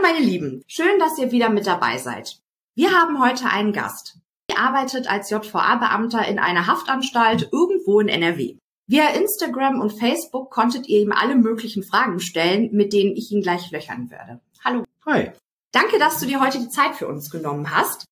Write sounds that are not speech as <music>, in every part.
Hallo meine Lieben, schön, dass ihr wieder mit dabei seid. Wir haben heute einen Gast. Er arbeitet als JVA-Beamter in einer Haftanstalt irgendwo in NRW. Via Instagram und Facebook konntet ihr ihm alle möglichen Fragen stellen, mit denen ich ihn gleich löchern werde. Hallo. Hi. Danke, dass du dir heute die Zeit für uns genommen hast.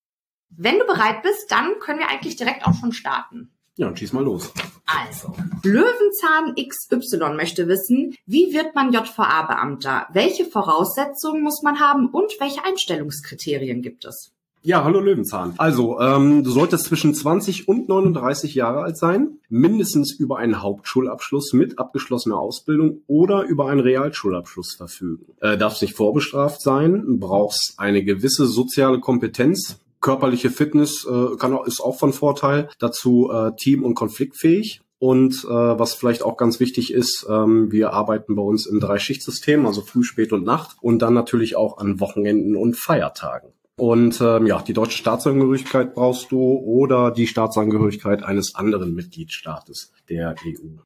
Wenn du bereit bist, dann können wir eigentlich direkt auch schon starten. Ja, schieß mal los. Also, Löwenzahn XY möchte wissen, wie wird man JVA-Beamter? Welche Voraussetzungen muss man haben und welche Einstellungskriterien gibt es? Ja, hallo Löwenzahn. Also, ähm, du solltest zwischen 20 und 39 Jahre alt sein, mindestens über einen Hauptschulabschluss mit abgeschlossener Ausbildung oder über einen Realschulabschluss verfügen. Äh, darfst nicht vorbestraft sein, brauchst eine gewisse soziale Kompetenz, körperliche Fitness äh, kann ist auch von Vorteil. Dazu äh, team- und konfliktfähig. Und äh, was vielleicht auch ganz wichtig ist, ähm, wir arbeiten bei uns im Drei-Schicht-System, also früh, spät und Nacht und dann natürlich auch an Wochenenden und Feiertagen. Und ähm, ja, die deutsche Staatsangehörigkeit brauchst du oder die Staatsangehörigkeit eines anderen Mitgliedstaates der EU.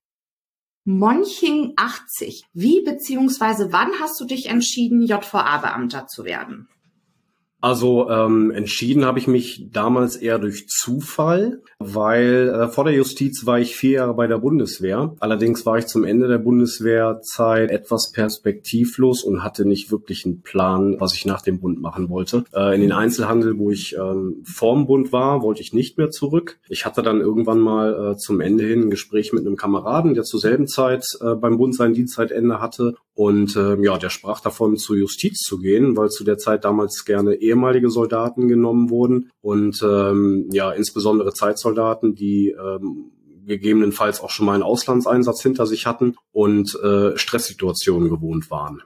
Monching 80. Wie beziehungsweise wann hast du dich entschieden, JVA-Beamter zu werden? Also ähm, entschieden habe ich mich damals eher durch Zufall, weil äh, vor der Justiz war ich vier Jahre bei der Bundeswehr. Allerdings war ich zum Ende der Bundeswehrzeit etwas perspektivlos und hatte nicht wirklich einen Plan, was ich nach dem Bund machen wollte. Äh, in den Einzelhandel, wo ich ähm, vorm Bund war, wollte ich nicht mehr zurück. Ich hatte dann irgendwann mal äh, zum Ende hin ein Gespräch mit einem Kameraden, der zur selben Zeit äh, beim Bund sein Dienstzeitende hatte. Und äh, ja, der sprach davon, zur Justiz zu gehen, weil zu der Zeit damals gerne ehemalige Soldaten genommen wurden und ähm, ja, insbesondere Zeitsoldaten, die ähm, gegebenenfalls auch schon mal einen Auslandseinsatz hinter sich hatten und äh, Stresssituationen gewohnt waren.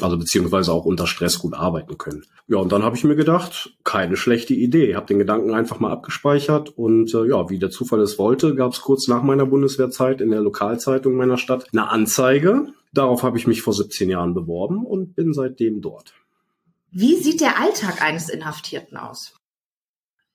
Also beziehungsweise auch unter Stress gut arbeiten können. Ja, und dann habe ich mir gedacht, keine schlechte Idee. Habe den Gedanken einfach mal abgespeichert und äh, ja, wie der Zufall es wollte, gab es kurz nach meiner Bundeswehrzeit in der Lokalzeitung meiner Stadt eine Anzeige. Darauf habe ich mich vor 17 Jahren beworben und bin seitdem dort. Wie sieht der Alltag eines Inhaftierten aus?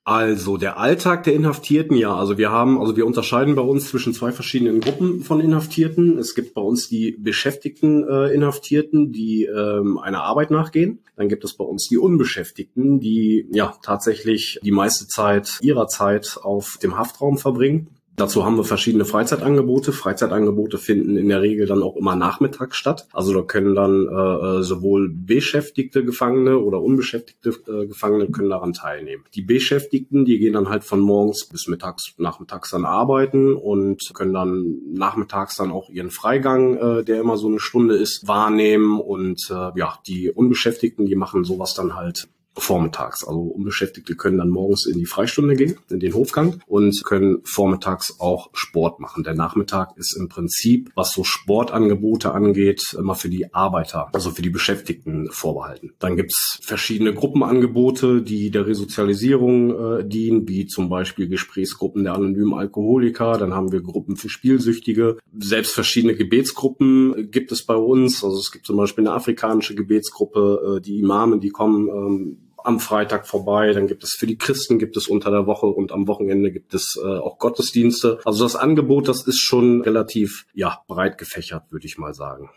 Also der Alltag der Inhaftierten, ja, also wir haben, also wir unterscheiden bei uns zwischen zwei verschiedenen Gruppen von Inhaftierten. Es gibt bei uns die beschäftigten äh, Inhaftierten, die ähm, einer Arbeit nachgehen. Dann gibt es bei uns die Unbeschäftigten, die ja tatsächlich die meiste Zeit ihrer Zeit auf dem Haftraum verbringen. Dazu haben wir verschiedene Freizeitangebote. Freizeitangebote finden in der Regel dann auch immer nachmittags statt. Also da können dann äh, sowohl beschäftigte Gefangene oder unbeschäftigte äh, Gefangene können daran teilnehmen. Die Beschäftigten, die gehen dann halt von morgens bis mittags, nachmittags dann arbeiten und können dann nachmittags dann auch ihren Freigang, äh, der immer so eine Stunde ist, wahrnehmen. Und äh, ja, die Unbeschäftigten, die machen sowas dann halt vormittags. Also Unbeschäftigte können dann morgens in die Freistunde gehen, in den Hofgang und können vormittags auch Sport machen. Der Nachmittag ist im Prinzip, was so Sportangebote angeht, immer für die Arbeiter, also für die Beschäftigten vorbehalten. Dann gibt's verschiedene Gruppenangebote, die der Resozialisierung äh, dienen, wie zum Beispiel Gesprächsgruppen der anonymen Alkoholiker. Dann haben wir Gruppen für Spielsüchtige. Selbst verschiedene Gebetsgruppen gibt es bei uns. Also es gibt zum Beispiel eine afrikanische Gebetsgruppe, äh, die Imame, die kommen ähm, am Freitag vorbei. Dann gibt es für die Christen gibt es unter der Woche und am Wochenende gibt es äh, auch Gottesdienste. Also das Angebot, das ist schon relativ ja breit gefächert, würde ich mal sagen.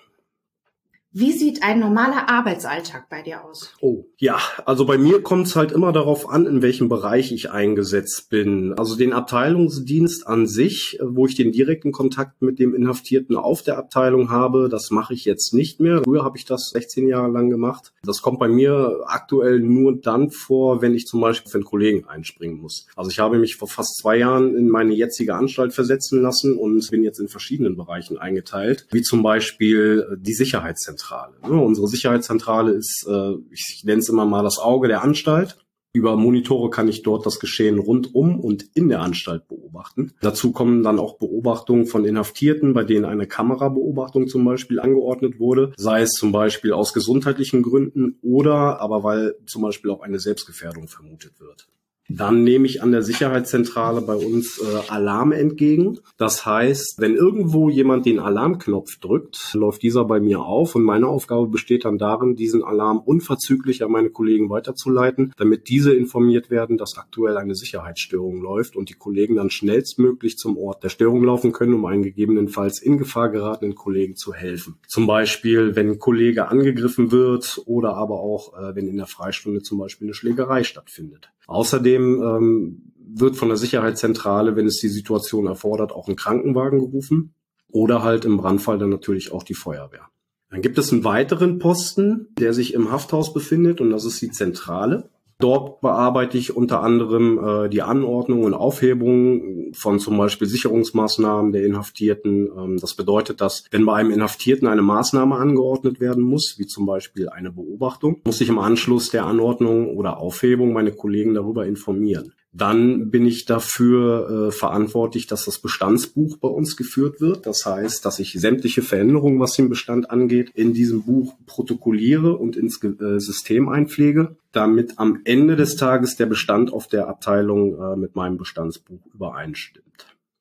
Wie sieht ein normaler Arbeitsalltag bei dir aus? Oh, ja, also bei mir kommt es halt immer darauf an, in welchem Bereich ich eingesetzt bin. Also den Abteilungsdienst an sich, wo ich den direkten Kontakt mit dem Inhaftierten auf der Abteilung habe, das mache ich jetzt nicht mehr. Früher habe ich das 16 Jahre lang gemacht. Das kommt bei mir aktuell nur dann vor, wenn ich zum Beispiel für einen Kollegen einspringen muss. Also ich habe mich vor fast zwei Jahren in meine jetzige Anstalt versetzen lassen und bin jetzt in verschiedenen Bereichen eingeteilt, wie zum Beispiel die Sicherheitszentrale. Sicherheitszentrale. Ne? Unsere Sicherheitszentrale ist, äh, ich nenne es immer mal das Auge der Anstalt. Über Monitore kann ich dort das Geschehen rundum und in der Anstalt beobachten. Dazu kommen dann auch Beobachtungen von Inhaftierten, bei denen eine Kamerabeobachtung zum Beispiel angeordnet wurde, sei es zum Beispiel aus gesundheitlichen Gründen oder aber weil zum Beispiel auch eine Selbstgefährdung vermutet wird. Dann nehme ich an der Sicherheitszentrale bei uns äh, Alarm entgegen. Das heißt, wenn irgendwo jemand den Alarmknopf drückt, läuft dieser bei mir auf und meine Aufgabe besteht dann darin, diesen Alarm unverzüglich an meine Kollegen weiterzuleiten, damit diese informiert werden, dass aktuell eine Sicherheitsstörung läuft und die Kollegen dann schnellstmöglich zum Ort der Störung laufen können, um einen gegebenenfalls in Gefahr geratenen Kollegen zu helfen. Zum Beispiel, wenn ein Kollege angegriffen wird oder aber auch, äh, wenn in der Freistunde zum Beispiel eine Schlägerei stattfindet. Außerdem ähm, wird von der Sicherheitszentrale, wenn es die Situation erfordert, auch ein Krankenwagen gerufen oder halt im Brandfall dann natürlich auch die Feuerwehr. Dann gibt es einen weiteren Posten, der sich im Hafthaus befindet und das ist die Zentrale. Dort bearbeite ich unter anderem äh, die Anordnung und Aufhebung von zum Beispiel Sicherungsmaßnahmen der Inhaftierten. Ähm, das bedeutet, dass wenn bei einem Inhaftierten eine Maßnahme angeordnet werden muss, wie zum Beispiel eine Beobachtung, muss ich im Anschluss der Anordnung oder Aufhebung meine Kollegen darüber informieren. Dann bin ich dafür äh, verantwortlich, dass das Bestandsbuch bei uns geführt wird. Das heißt, dass ich sämtliche Veränderungen, was den Bestand angeht, in diesem Buch protokolliere und ins äh, System einpflege, damit am Ende des Tages der Bestand auf der Abteilung äh, mit meinem Bestandsbuch übereinstimmt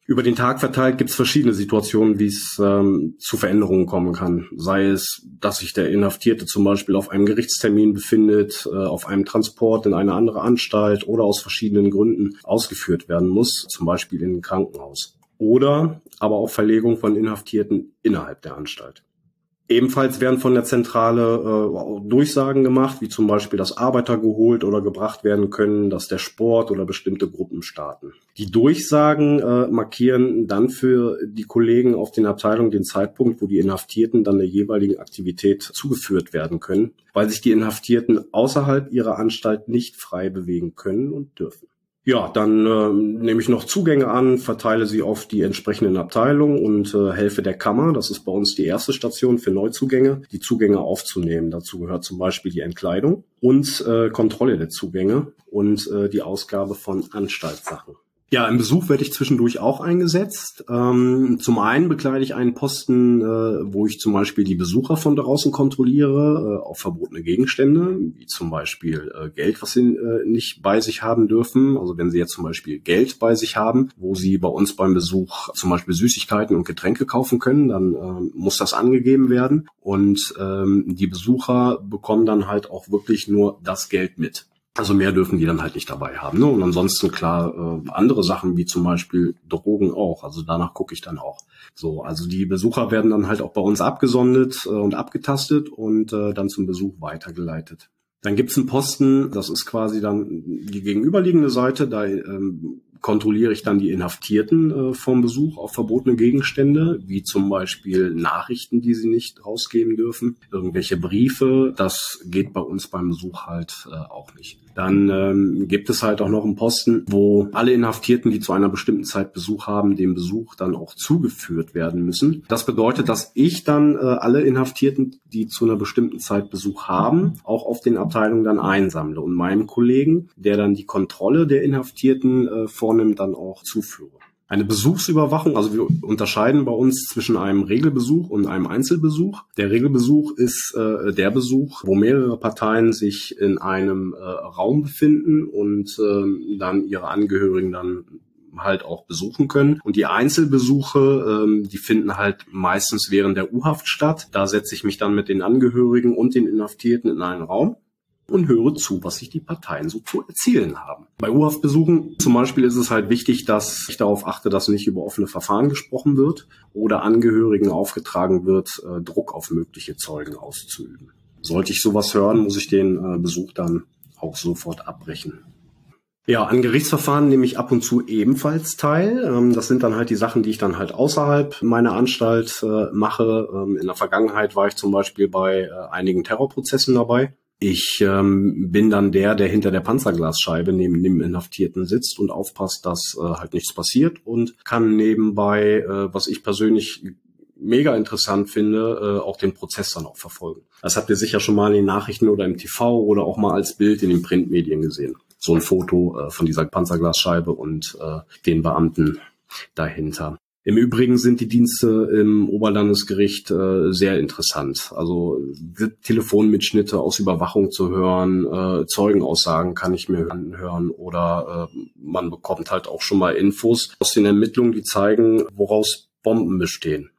über den Tag verteilt gibt es verschiedene Situationen, wie es ähm, zu Veränderungen kommen kann. Sei es, dass sich der Inhaftierte zum Beispiel auf einem Gerichtstermin befindet, äh, auf einem Transport in eine andere Anstalt oder aus verschiedenen Gründen ausgeführt werden muss, zum Beispiel in ein Krankenhaus. Oder aber auch Verlegung von Inhaftierten innerhalb der Anstalt. Ebenfalls werden von der Zentrale äh, Durchsagen gemacht, wie zum Beispiel, dass Arbeiter geholt oder gebracht werden können, dass der Sport oder bestimmte Gruppen starten. Die Durchsagen äh, markieren dann für die Kollegen auf den Abteilungen den Zeitpunkt, wo die Inhaftierten dann der jeweiligen Aktivität zugeführt werden können, weil sich die Inhaftierten außerhalb ihrer Anstalt nicht frei bewegen können und dürfen. Ja, dann äh, nehme ich noch Zugänge an, verteile sie auf die entsprechenden Abteilungen und äh, helfe der Kammer, das ist bei uns die erste Station für Neuzugänge, die Zugänge aufzunehmen. Dazu gehört zum Beispiel die Entkleidung und äh, Kontrolle der Zugänge und äh, die Ausgabe von Anstaltssachen. Ja, im Besuch werde ich zwischendurch auch eingesetzt. Ähm, zum einen bekleide ich einen Posten, äh, wo ich zum Beispiel die Besucher von draußen kontrolliere, äh, auf verbotene Gegenstände, wie zum Beispiel äh, Geld, was sie äh, nicht bei sich haben dürfen. Also wenn sie jetzt zum Beispiel Geld bei sich haben, wo sie bei uns beim Besuch zum Beispiel Süßigkeiten und Getränke kaufen können, dann äh, muss das angegeben werden. Und ähm, die Besucher bekommen dann halt auch wirklich nur das Geld mit. Also mehr dürfen die dann halt nicht dabei haben. Ne? Und ansonsten klar äh, andere Sachen wie zum Beispiel Drogen auch. Also danach gucke ich dann auch. So, also die Besucher werden dann halt auch bei uns abgesondert äh, und abgetastet und äh, dann zum Besuch weitergeleitet. Dann gibt's einen Posten, das ist quasi dann die gegenüberliegende Seite. Da ähm, kontrolliere ich dann die Inhaftierten äh, vom Besuch auf verbotene Gegenstände, wie zum Beispiel Nachrichten, die sie nicht rausgeben dürfen, irgendwelche Briefe. Das geht bei uns beim Besuch halt äh, auch nicht. Dann ähm, gibt es halt auch noch einen Posten, wo alle Inhaftierten, die zu einer bestimmten Zeit Besuch haben, dem Besuch dann auch zugeführt werden müssen. Das bedeutet, dass ich dann äh, alle Inhaftierten, die zu einer bestimmten Zeit Besuch haben, auch auf den Abteilungen dann einsammle und meinem Kollegen, der dann die Kontrolle der Inhaftierten äh, vornimmt, dann auch zuführe. Eine Besuchsüberwachung, also wir unterscheiden bei uns zwischen einem Regelbesuch und einem Einzelbesuch. Der Regelbesuch ist äh, der Besuch, wo mehrere Parteien sich in einem äh, Raum befinden und äh, dann ihre Angehörigen dann halt auch besuchen können. Und die Einzelbesuche, ähm, die finden halt meistens während der U-Haft statt. Da setze ich mich dann mit den Angehörigen und den Inhaftierten in einen Raum und höre zu, was sich die Parteien so zu erzielen haben. Bei U-Haftbesuchen zum Beispiel ist es halt wichtig, dass ich darauf achte, dass nicht über offene Verfahren gesprochen wird oder Angehörigen aufgetragen wird, äh, Druck auf mögliche Zeugen auszuüben. Sollte ich sowas hören, muss ich den äh, Besuch dann auch sofort abbrechen. Ja, an Gerichtsverfahren nehme ich ab und zu ebenfalls teil. Ähm, das sind dann halt die Sachen, die ich dann halt außerhalb meiner Anstalt äh, mache. Ähm, in der Vergangenheit war ich zum Beispiel bei einigen Terrorprozessen dabei. Ich ähm, bin dann der, der hinter der Panzerglasscheibe neben dem Inhaftierten sitzt und aufpasst, dass äh, halt nichts passiert und kann nebenbei, äh, was ich persönlich mega interessant finde, äh, auch den Prozess dann auch verfolgen. Das habt ihr sicher schon mal in den Nachrichten oder im TV oder auch mal als Bild in den Printmedien gesehen. So ein Foto äh, von dieser Panzerglasscheibe und äh, den Beamten dahinter. Im Übrigen sind die Dienste im Oberlandesgericht äh, sehr interessant. Also Telefonmitschnitte aus Überwachung zu hören, äh, Zeugenaussagen kann ich mir anhören oder äh, man bekommt halt auch schon mal Infos aus den Ermittlungen, die zeigen, woraus Bomben bestehen.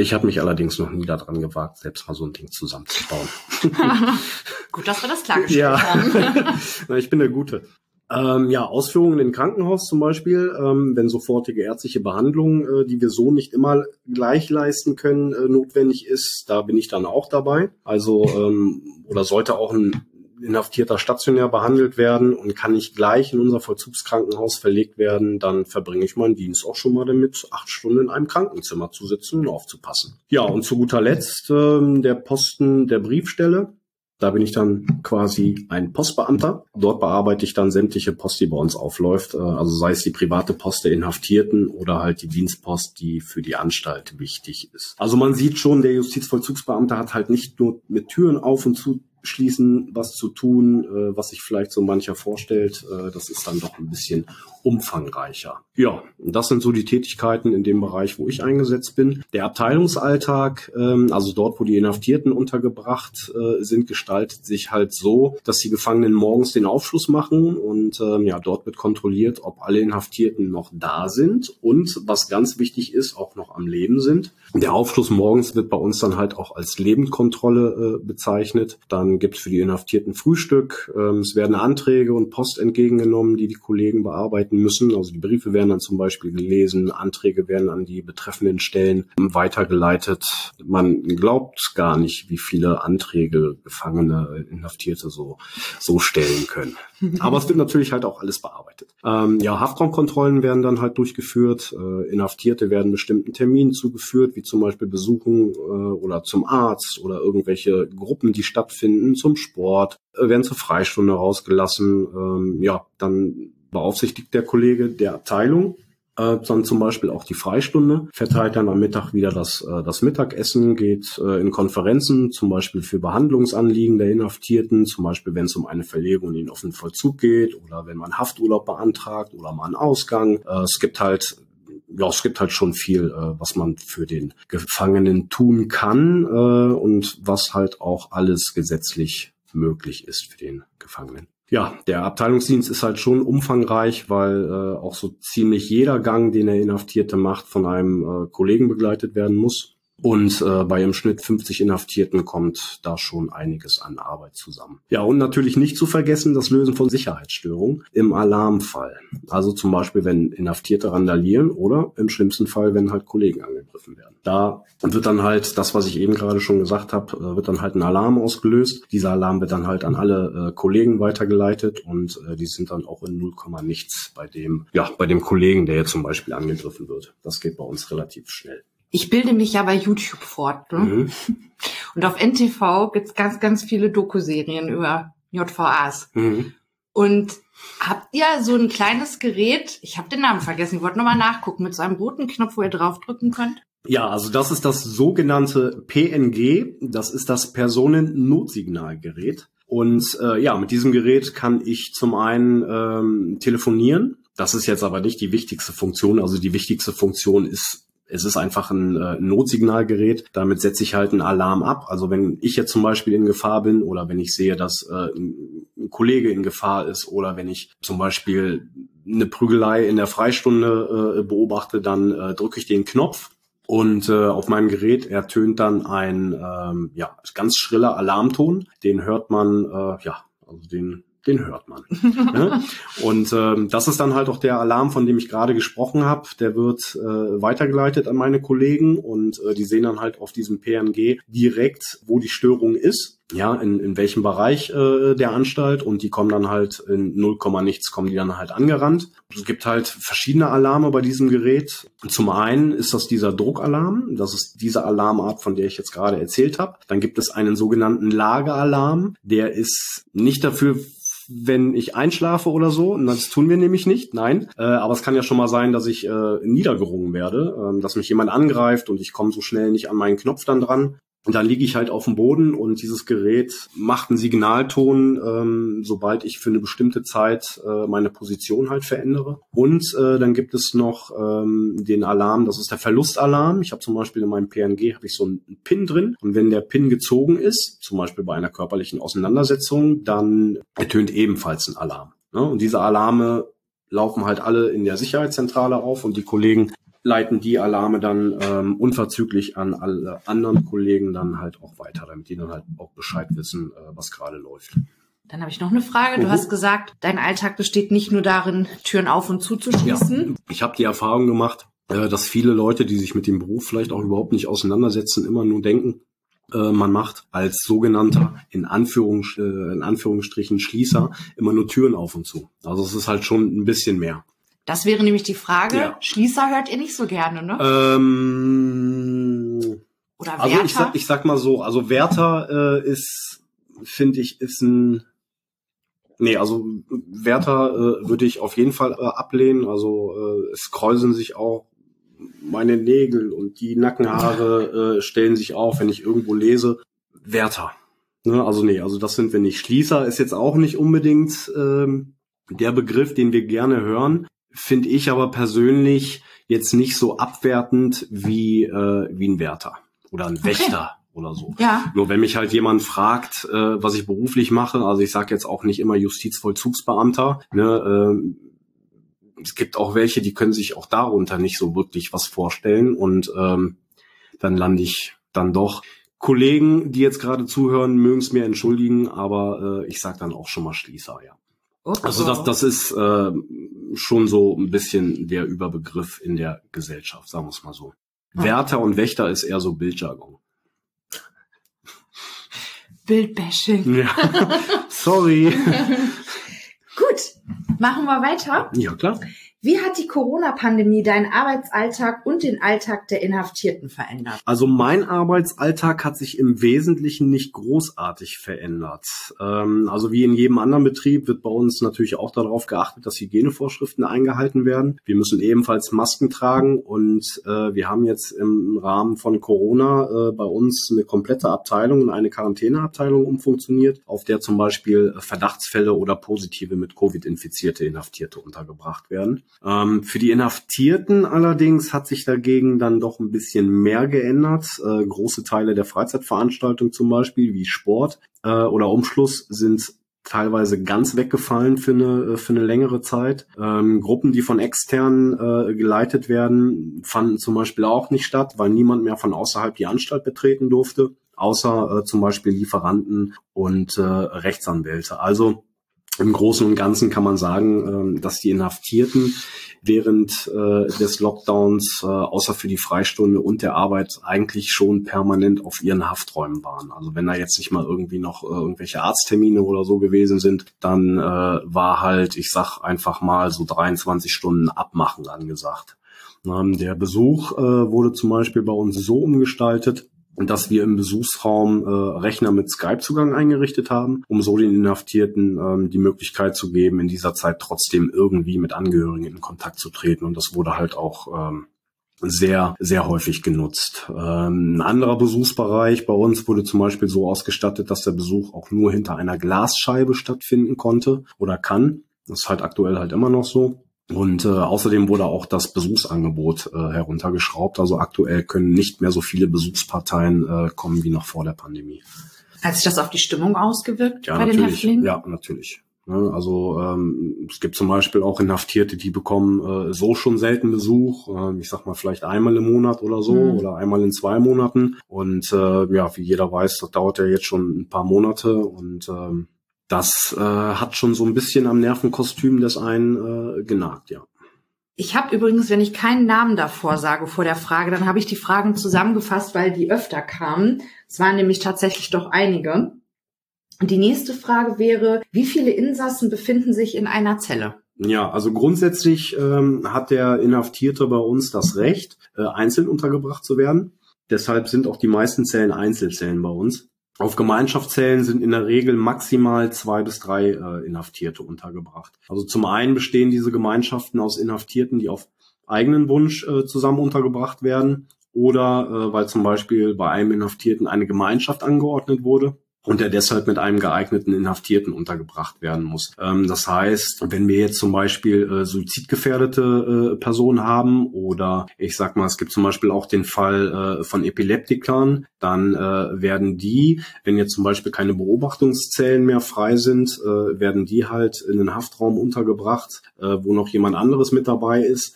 Ich habe mich allerdings noch nie daran gewagt, selbst mal so ein Ding zusammenzubauen. <laughs> <laughs> Gut, dass wir das klargestellt ja. haben. <laughs> Na, ich bin der Gute. Ähm, ja, Ausführungen im Krankenhaus zum Beispiel, ähm, wenn sofortige ärztliche Behandlung, äh, die wir so nicht immer gleich leisten können, äh, notwendig ist, da bin ich dann auch dabei. Also ähm, oder sollte auch ein Inhaftierter stationär behandelt werden und kann nicht gleich in unser Vollzugskrankenhaus verlegt werden, dann verbringe ich meinen Dienst auch schon mal damit, acht Stunden in einem Krankenzimmer zu sitzen und aufzupassen. Ja, und zu guter Letzt ähm, der Posten der Briefstelle. Da bin ich dann quasi ein Postbeamter. Dort bearbeite ich dann sämtliche Post, die bei uns aufläuft. Äh, also sei es die private Post der Inhaftierten oder halt die Dienstpost, die für die Anstalt wichtig ist. Also man sieht schon, der Justizvollzugsbeamte hat halt nicht nur mit Türen auf und zu schließen, was zu tun, äh, was sich vielleicht so mancher vorstellt. Äh, das ist dann doch ein bisschen umfangreicher. Ja, das sind so die Tätigkeiten in dem Bereich, wo ich eingesetzt bin. Der Abteilungsalltag, ähm, also dort, wo die Inhaftierten untergebracht äh, sind, gestaltet sich halt so, dass die Gefangenen morgens den Aufschluss machen und ähm, ja, dort wird kontrolliert, ob alle Inhaftierten noch da sind und was ganz wichtig ist, auch noch am Leben sind. Der Aufschluss morgens wird bei uns dann halt auch als Lebendkontrolle äh, bezeichnet. Dann gibt es für die Inhaftierten Frühstück. Ähm, es werden Anträge und Post entgegengenommen, die die Kollegen bearbeiten müssen. Also die Briefe werden dann zum Beispiel gelesen, Anträge werden an die betreffenden Stellen weitergeleitet. Man glaubt gar nicht, wie viele Anträge Gefangene, Inhaftierte so, so stellen können. Aber es wird natürlich halt auch alles bearbeitet. Ähm, ja, Haftraumkontrollen werden dann halt durchgeführt. Äh, Inhaftierte werden bestimmten Terminen zugeführt, wie zum Beispiel Besuchen äh, oder zum Arzt oder irgendwelche Gruppen, die stattfinden, zum Sport, äh, werden zur Freistunde rausgelassen. Ähm, ja, dann beaufsichtigt der Kollege der Abteilung äh, dann zum Beispiel auch die Freistunde, verteilt dann am Mittag wieder das, äh, das Mittagessen, geht äh, in Konferenzen, zum Beispiel für Behandlungsanliegen der Inhaftierten, zum Beispiel wenn es um eine Verlegung in den offenen Vollzug geht oder wenn man Hafturlaub beantragt oder mal einen Ausgang. Äh, es gibt halt ja, es gibt halt schon viel, äh, was man für den Gefangenen tun kann äh, und was halt auch alles gesetzlich möglich ist für den Gefangenen. Ja, der Abteilungsdienst ist halt schon umfangreich, weil äh, auch so ziemlich jeder Gang, den der Inhaftierte macht, von einem äh, Kollegen begleitet werden muss. Und äh, bei im Schnitt 50 Inhaftierten kommt da schon einiges an Arbeit zusammen. Ja, und natürlich nicht zu vergessen das Lösen von Sicherheitsstörungen im Alarmfall. Also zum Beispiel, wenn Inhaftierte randalieren oder im schlimmsten Fall, wenn halt Kollegen angegriffen werden. Da wird dann halt das, was ich eben gerade schon gesagt habe, äh, wird dann halt ein Alarm ausgelöst. Dieser Alarm wird dann halt an alle äh, Kollegen weitergeleitet und äh, die sind dann auch in 0, nichts bei dem, ja, bei dem Kollegen, der jetzt zum Beispiel angegriffen wird. Das geht bei uns relativ schnell. Ich bilde mich ja bei YouTube fort. Ne? Mhm. <laughs> Und auf NTV gibt's ganz, ganz viele Doku-Serien über JVAs. Mhm. Und habt ihr so ein kleines Gerät, ich habe den Namen vergessen, ich wollte nochmal nachgucken, mit so einem roten Knopf, wo ihr draufdrücken könnt? Ja, also das ist das sogenannte PNG, das ist das Personennnotsignalgerät. Und äh, ja, mit diesem Gerät kann ich zum einen ähm, telefonieren. Das ist jetzt aber nicht die wichtigste Funktion. Also die wichtigste Funktion ist es ist einfach ein äh, Notsignalgerät. Damit setze ich halt einen Alarm ab. Also wenn ich jetzt zum Beispiel in Gefahr bin oder wenn ich sehe, dass äh, ein Kollege in Gefahr ist oder wenn ich zum Beispiel eine Prügelei in der Freistunde äh, beobachte, dann äh, drücke ich den Knopf und äh, auf meinem Gerät ertönt dann ein ähm, ja, ganz schriller Alarmton. Den hört man, äh, ja, also den den hört man. <laughs> ne? Und ähm, das ist dann halt auch der Alarm, von dem ich gerade gesprochen habe. Der wird äh, weitergeleitet an meine Kollegen und äh, die sehen dann halt auf diesem PNG direkt, wo die Störung ist ja, in, in welchem Bereich äh, der Anstalt und die kommen dann halt in 0, nichts, kommen die dann halt angerannt. Es gibt halt verschiedene Alarme bei diesem Gerät. Zum einen ist das dieser Druckalarm, das ist diese Alarmart, von der ich jetzt gerade erzählt habe. Dann gibt es einen sogenannten Lageralarm, der ist nicht dafür wenn ich einschlafe oder so. Und das tun wir nämlich nicht, nein. Äh, aber es kann ja schon mal sein, dass ich äh, niedergerungen werde, äh, dass mich jemand angreift und ich komme so schnell nicht an meinen Knopf dann dran. Und dann liege ich halt auf dem Boden und dieses Gerät macht einen Signalton, ähm, sobald ich für eine bestimmte Zeit äh, meine Position halt verändere. Und äh, dann gibt es noch ähm, den Alarm, das ist der Verlustalarm. Ich habe zum Beispiel in meinem PNG habe ich so einen Pin drin und wenn der Pin gezogen ist, zum Beispiel bei einer körperlichen Auseinandersetzung, dann ertönt ebenfalls ein Alarm. Ne? Und diese Alarme laufen halt alle in der Sicherheitszentrale auf und die Kollegen leiten die Alarme dann ähm, unverzüglich an alle anderen Kollegen dann halt auch weiter, damit die dann halt auch Bescheid wissen, äh, was gerade läuft. Dann habe ich noch eine Frage. Du mhm. hast gesagt, dein Alltag besteht nicht nur darin, Türen auf und zuzuschließen. Ja. Ich habe die Erfahrung gemacht, äh, dass viele Leute, die sich mit dem Beruf vielleicht auch überhaupt nicht auseinandersetzen, immer nur denken, äh, man macht als sogenannter in, Anführung, äh, in Anführungsstrichen Schließer immer nur Türen auf und zu. Also es ist halt schon ein bisschen mehr. Das wäre nämlich die Frage. Ja. Schließer hört ihr nicht so gerne, ne? Ähm, Oder Wärter? Also ich sag, ich sag mal so, also Wärter äh, ist, finde ich, ist ein Nee, also Wärter äh, würde ich auf jeden Fall äh, ablehnen. Also äh, es kräuseln sich auch meine Nägel und die Nackenhaare äh, stellen sich auf, wenn ich irgendwo lese. Wärter. Ne? Also nee, also das sind wir nicht. Schließer ist jetzt auch nicht unbedingt ähm, der Begriff, den wir gerne hören finde ich aber persönlich jetzt nicht so abwertend wie, äh, wie ein Wärter oder ein Wächter. Okay. Oder so. Ja. Nur wenn mich halt jemand fragt, äh, was ich beruflich mache, also ich sage jetzt auch nicht immer Justizvollzugsbeamter, ne, äh, es gibt auch welche, die können sich auch darunter nicht so wirklich was vorstellen und ähm, dann lande ich dann doch. Kollegen, die jetzt gerade zuhören, mögen es mir entschuldigen, aber äh, ich sag dann auch schon mal Schließer, ja. Also das, das ist äh, schon so ein bisschen der Überbegriff in der Gesellschaft, sagen wir es mal so. Ah. Wärter und Wächter ist eher so Bildjargon. Bildbashing. Ja. <laughs> Sorry. Gut, machen wir weiter. Ja, klar. Wie hat die Corona-Pandemie deinen Arbeitsalltag und den Alltag der Inhaftierten verändert? Also mein Arbeitsalltag hat sich im Wesentlichen nicht großartig verändert. Ähm, also wie in jedem anderen Betrieb wird bei uns natürlich auch darauf geachtet, dass Hygienevorschriften eingehalten werden. Wir müssen ebenfalls Masken tragen und äh, wir haben jetzt im Rahmen von Corona äh, bei uns eine komplette Abteilung und eine Quarantäneabteilung umfunktioniert, auf der zum Beispiel Verdachtsfälle oder positive mit Covid infizierte Inhaftierte untergebracht werden. Ähm, für die Inhaftierten allerdings hat sich dagegen dann doch ein bisschen mehr geändert. Äh, große Teile der Freizeitveranstaltung zum Beispiel, wie Sport äh, oder Umschluss, sind teilweise ganz weggefallen für eine, für eine längere Zeit. Ähm, Gruppen, die von externen äh, geleitet werden, fanden zum Beispiel auch nicht statt, weil niemand mehr von außerhalb die Anstalt betreten durfte, außer äh, zum Beispiel Lieferanten und äh, Rechtsanwälte. Also im Großen und Ganzen kann man sagen, ähm, dass die Inhaftierten während äh, des Lockdowns äh, außer für die Freistunde und der Arbeit eigentlich schon permanent auf ihren Hafträumen waren. Also wenn da jetzt nicht mal irgendwie noch äh, irgendwelche Arzttermine oder so gewesen sind, dann war halt, ich sag einfach mal so 23 Stunden Abmachen angesagt. Ähm, der Besuch wurde zum Beispiel bei uns so umgestaltet, dass wir im Besuchsraum äh, Rechner mit Skype-Zugang eingerichtet haben, um so den Inhaftierten ähm, die Möglichkeit zu geben, in dieser Zeit trotzdem irgendwie mit Angehörigen in Kontakt zu treten. Und das wurde halt auch ähm, sehr, sehr häufig genutzt. Ähm, ein anderer Besuchsbereich bei uns wurde zum Beispiel so ausgestattet, dass der Besuch auch nur hinter einer Glasscheibe stattfinden konnte oder kann. Das ist halt aktuell halt immer noch so. Und äh, außerdem wurde auch das Besuchsangebot äh, heruntergeschraubt. Also aktuell können nicht mehr so viele Besuchsparteien äh, kommen wie noch vor der Pandemie. Hat sich das auf die Stimmung ausgewirkt ja, bei natürlich. den Häftlingen? Ja, natürlich. Ne, also ähm, es gibt zum Beispiel auch Inhaftierte, die bekommen äh, so schon selten Besuch, äh, ich sag mal vielleicht einmal im Monat oder so mhm. oder einmal in zwei Monaten. Und äh, ja, wie jeder weiß, das dauert ja jetzt schon ein paar Monate und ähm, das äh, hat schon so ein bisschen am Nervenkostüm des einen äh, genagt, ja. Ich habe übrigens, wenn ich keinen Namen davor sage vor der Frage, dann habe ich die Fragen zusammengefasst, weil die öfter kamen. Es waren nämlich tatsächlich doch einige. Und die nächste Frage wäre, wie viele Insassen befinden sich in einer Zelle? Ja, also grundsätzlich ähm, hat der Inhaftierte bei uns das Recht, äh, einzeln untergebracht zu werden. Deshalb sind auch die meisten Zellen Einzelzellen bei uns. Auf Gemeinschaftszellen sind in der Regel maximal zwei bis drei äh, Inhaftierte untergebracht. Also zum einen bestehen diese Gemeinschaften aus Inhaftierten, die auf eigenen Wunsch äh, zusammen untergebracht werden oder äh, weil zum Beispiel bei einem Inhaftierten eine Gemeinschaft angeordnet wurde und der deshalb mit einem geeigneten Inhaftierten untergebracht werden muss. Ähm, das heißt, wenn wir jetzt zum Beispiel äh, suizidgefährdete äh, Personen haben oder ich sag mal, es gibt zum Beispiel auch den Fall äh, von Epileptikern, dann äh, werden die, wenn jetzt zum Beispiel keine Beobachtungszellen mehr frei sind, äh, werden die halt in den Haftraum untergebracht, äh, wo noch jemand anderes mit dabei ist,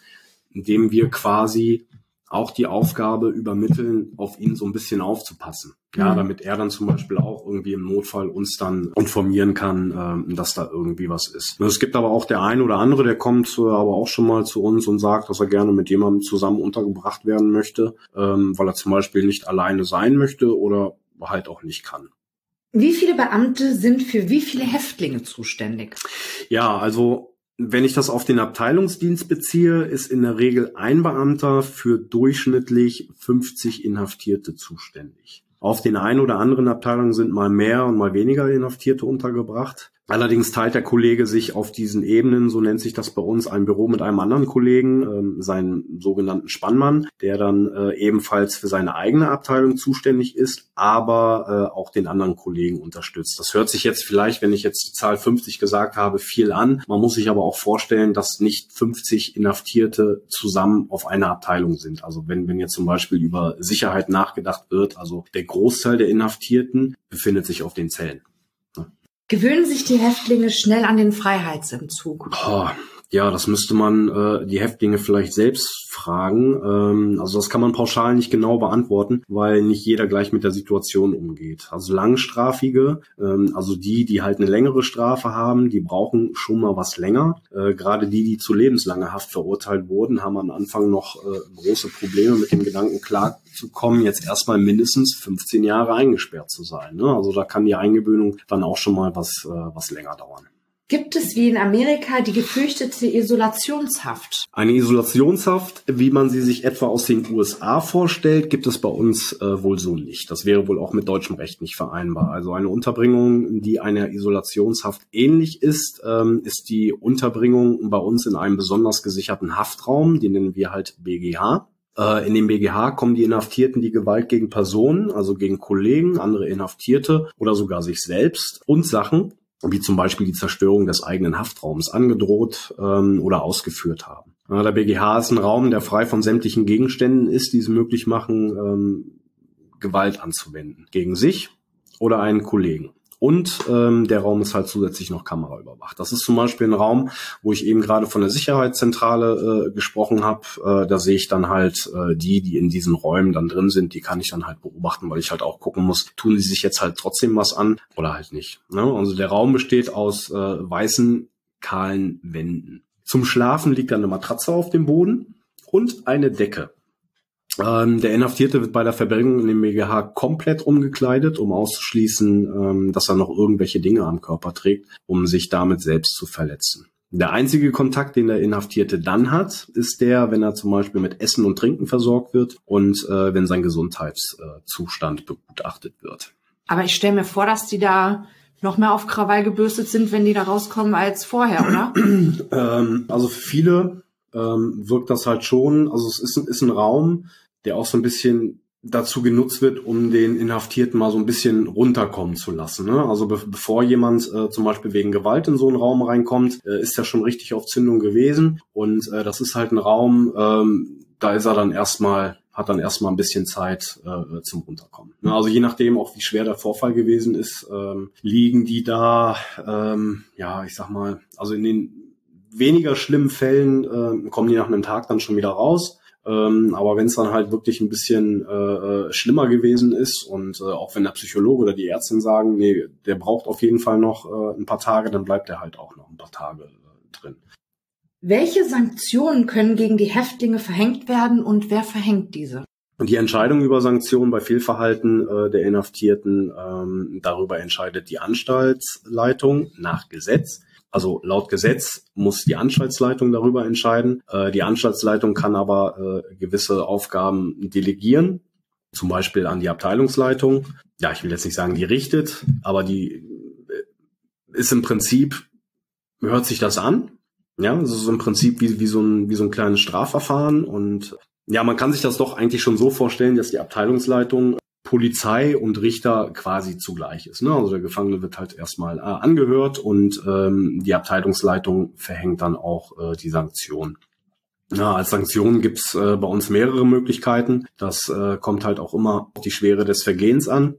indem wir quasi auch die Aufgabe übermitteln, auf ihn so ein bisschen aufzupassen. Ja, mhm. damit er dann zum Beispiel auch irgendwie im Notfall uns dann informieren kann, ähm, dass da irgendwie was ist. Es gibt aber auch der eine oder andere, der kommt äh, aber auch schon mal zu uns und sagt, dass er gerne mit jemandem zusammen untergebracht werden möchte, ähm, weil er zum Beispiel nicht alleine sein möchte oder halt auch nicht kann. Wie viele Beamte sind für wie viele Häftlinge zuständig? Ja, also wenn ich das auf den Abteilungsdienst beziehe, ist in der Regel ein Beamter für durchschnittlich 50 Inhaftierte zuständig. Auf den einen oder anderen Abteilungen sind mal mehr und mal weniger Inhaftierte untergebracht. Allerdings teilt der Kollege sich auf diesen Ebenen, so nennt sich das bei uns, ein Büro mit einem anderen Kollegen, ähm, seinen sogenannten Spannmann, der dann äh, ebenfalls für seine eigene Abteilung zuständig ist, aber äh, auch den anderen Kollegen unterstützt. Das hört sich jetzt vielleicht, wenn ich jetzt die Zahl 50 gesagt habe, viel an. Man muss sich aber auch vorstellen, dass nicht 50 Inhaftierte zusammen auf einer Abteilung sind. Also wenn, wenn jetzt zum Beispiel über Sicherheit nachgedacht wird, also der Großteil der Inhaftierten befindet sich auf den Zellen. Gewöhnen sich die Häftlinge schnell an den Freiheitsentzug? Oh, ja, das müsste man äh, die Häftlinge vielleicht selbst fragen. Ähm, also das kann man pauschal nicht genau beantworten, weil nicht jeder gleich mit der Situation umgeht. Also Langstrafige, ähm, also die, die halt eine längere Strafe haben, die brauchen schon mal was länger. Äh, Gerade die, die zu lebenslanger Haft verurteilt wurden, haben am Anfang noch äh, große Probleme mit dem Gedanken klar zu kommen, jetzt erstmal mindestens 15 Jahre eingesperrt zu sein. Ne? Also da kann die Eingewöhnung dann auch schon mal was, äh, was länger dauern. Gibt es wie in Amerika die gefürchtete Isolationshaft? Eine Isolationshaft, wie man sie sich etwa aus den USA vorstellt, gibt es bei uns äh, wohl so nicht. Das wäre wohl auch mit deutschem Recht nicht vereinbar. Also eine Unterbringung, die einer Isolationshaft ähnlich ist, ähm, ist die Unterbringung bei uns in einem besonders gesicherten Haftraum, den nennen wir halt BGH. Äh, in dem BGH kommen die Inhaftierten die Gewalt gegen Personen, also gegen Kollegen, andere Inhaftierte oder sogar sich selbst und Sachen wie zum Beispiel die Zerstörung des eigenen Haftraums angedroht ähm, oder ausgeführt haben. Ja, der BGH ist ein Raum, der frei von sämtlichen Gegenständen ist, die es möglich machen, ähm, Gewalt anzuwenden. Gegen sich oder einen Kollegen. Und ähm, der Raum ist halt zusätzlich noch kameraüberwacht. Das ist zum Beispiel ein Raum, wo ich eben gerade von der Sicherheitszentrale äh, gesprochen habe. Äh, da sehe ich dann halt äh, die, die in diesen Räumen dann drin sind, die kann ich dann halt beobachten, weil ich halt auch gucken muss, tun die sich jetzt halt trotzdem was an oder halt nicht. Ne? Also der Raum besteht aus äh, weißen, kahlen Wänden. Zum Schlafen liegt dann eine Matratze auf dem Boden und eine Decke. Ähm, der Inhaftierte wird bei der Verbringung in dem BGH komplett umgekleidet, um auszuschließen, ähm, dass er noch irgendwelche Dinge am Körper trägt, um sich damit selbst zu verletzen. Der einzige Kontakt, den der Inhaftierte dann hat, ist der, wenn er zum Beispiel mit Essen und Trinken versorgt wird und äh, wenn sein Gesundheitszustand begutachtet wird. Aber ich stelle mir vor, dass die da noch mehr auf Krawall gebürstet sind, wenn die da rauskommen als vorher, oder? ähm, also für viele ähm, wirkt das halt schon. Also es ist, ist ein Raum, der auch so ein bisschen dazu genutzt wird, um den Inhaftierten mal so ein bisschen runterkommen zu lassen. Ne? Also be bevor jemand äh, zum Beispiel wegen Gewalt in so einen Raum reinkommt, äh, ist er schon richtig auf Zündung gewesen. Und äh, das ist halt ein Raum, ähm, da ist er dann erstmal hat dann erstmal ein bisschen Zeit äh, zum Runterkommen. Ne? Also je nachdem auch wie schwer der Vorfall gewesen ist, ähm, liegen die da, ähm, ja, ich sag mal, also in den weniger schlimmen Fällen äh, kommen die nach einem Tag dann schon wieder raus. Ähm, aber wenn es dann halt wirklich ein bisschen äh, äh, schlimmer gewesen ist und äh, auch wenn der Psychologe oder die Ärztin sagen, nee, der braucht auf jeden Fall noch äh, ein paar Tage, dann bleibt er halt auch noch ein paar Tage äh, drin. Welche Sanktionen können gegen die Häftlinge verhängt werden und wer verhängt diese? Die Entscheidung über Sanktionen bei Fehlverhalten äh, der Inhaftierten, ähm, darüber entscheidet die Anstaltsleitung nach Gesetz. Also laut Gesetz muss die Anstaltsleitung darüber entscheiden. Äh, die Anstaltsleitung kann aber äh, gewisse Aufgaben delegieren, zum Beispiel an die Abteilungsleitung. Ja, ich will jetzt nicht sagen, die richtet, aber die äh, ist im Prinzip, hört sich das an. Ja, das ist im Prinzip wie, wie, so ein, wie so ein kleines Strafverfahren und Ja, man kann sich das doch eigentlich schon so vorstellen, dass die Abteilungsleitung Polizei und Richter quasi zugleich ist. Ne? Also der Gefangene wird halt erstmal äh, angehört und ähm, die Abteilungsleitung verhängt dann auch äh, die Sanktion. Ja, als Sanktion gibt's äh, bei uns mehrere Möglichkeiten. Das äh, kommt halt auch immer auf die Schwere des Vergehens an.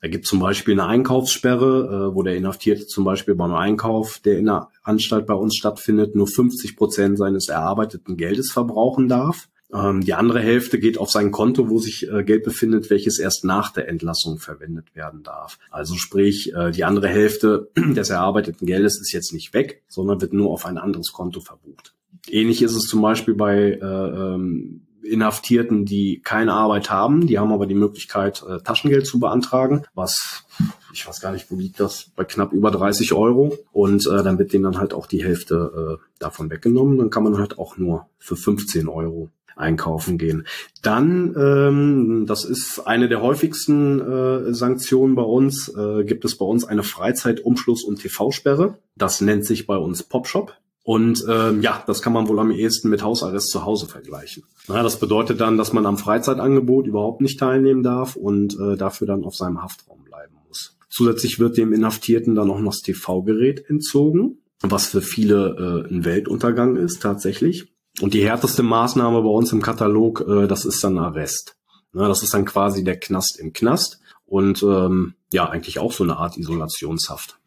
Da gibt zum Beispiel eine Einkaufssperre, äh, wo der Inhaftierte zum Beispiel beim Einkauf, der in der Anstalt bei uns stattfindet, nur 50 Prozent seines erarbeiteten Geldes verbrauchen darf. Ähm, die andere Hälfte geht auf sein Konto, wo sich äh, Geld befindet, welches erst nach der Entlassung verwendet werden darf. Also sprich, äh, die andere Hälfte <clears throat> des erarbeiteten Geldes ist jetzt nicht weg, sondern wird nur auf ein anderes Konto verbucht. Ähnlich ist es zum Beispiel bei äh, ähm, Inhaftierten, die keine Arbeit haben. Die haben aber die Möglichkeit, äh, Taschengeld zu beantragen, was ich weiß gar nicht, wo liegt das, bei knapp über 30 Euro. Und äh, dann wird denen dann halt auch die Hälfte äh, davon weggenommen. Dann kann man halt auch nur für 15 Euro einkaufen gehen. Dann, ähm, das ist eine der häufigsten äh, Sanktionen bei uns, äh, gibt es bei uns eine Freizeitumschluss- und TV-Sperre. Das nennt sich bei uns Popshop. Und ähm, ja, das kann man wohl am ehesten mit Hausarrest zu Hause vergleichen. Na, das bedeutet dann, dass man am Freizeitangebot überhaupt nicht teilnehmen darf und äh, dafür dann auf seinem Haftraum bleiben muss. Zusätzlich wird dem Inhaftierten dann auch noch das TV-Gerät entzogen, was für viele äh, ein Weltuntergang ist tatsächlich. Und die härteste Maßnahme bei uns im Katalog, äh, das ist dann Arrest. Na, das ist dann quasi der Knast im Knast und ähm, ja, eigentlich auch so eine Art Isolationshaft.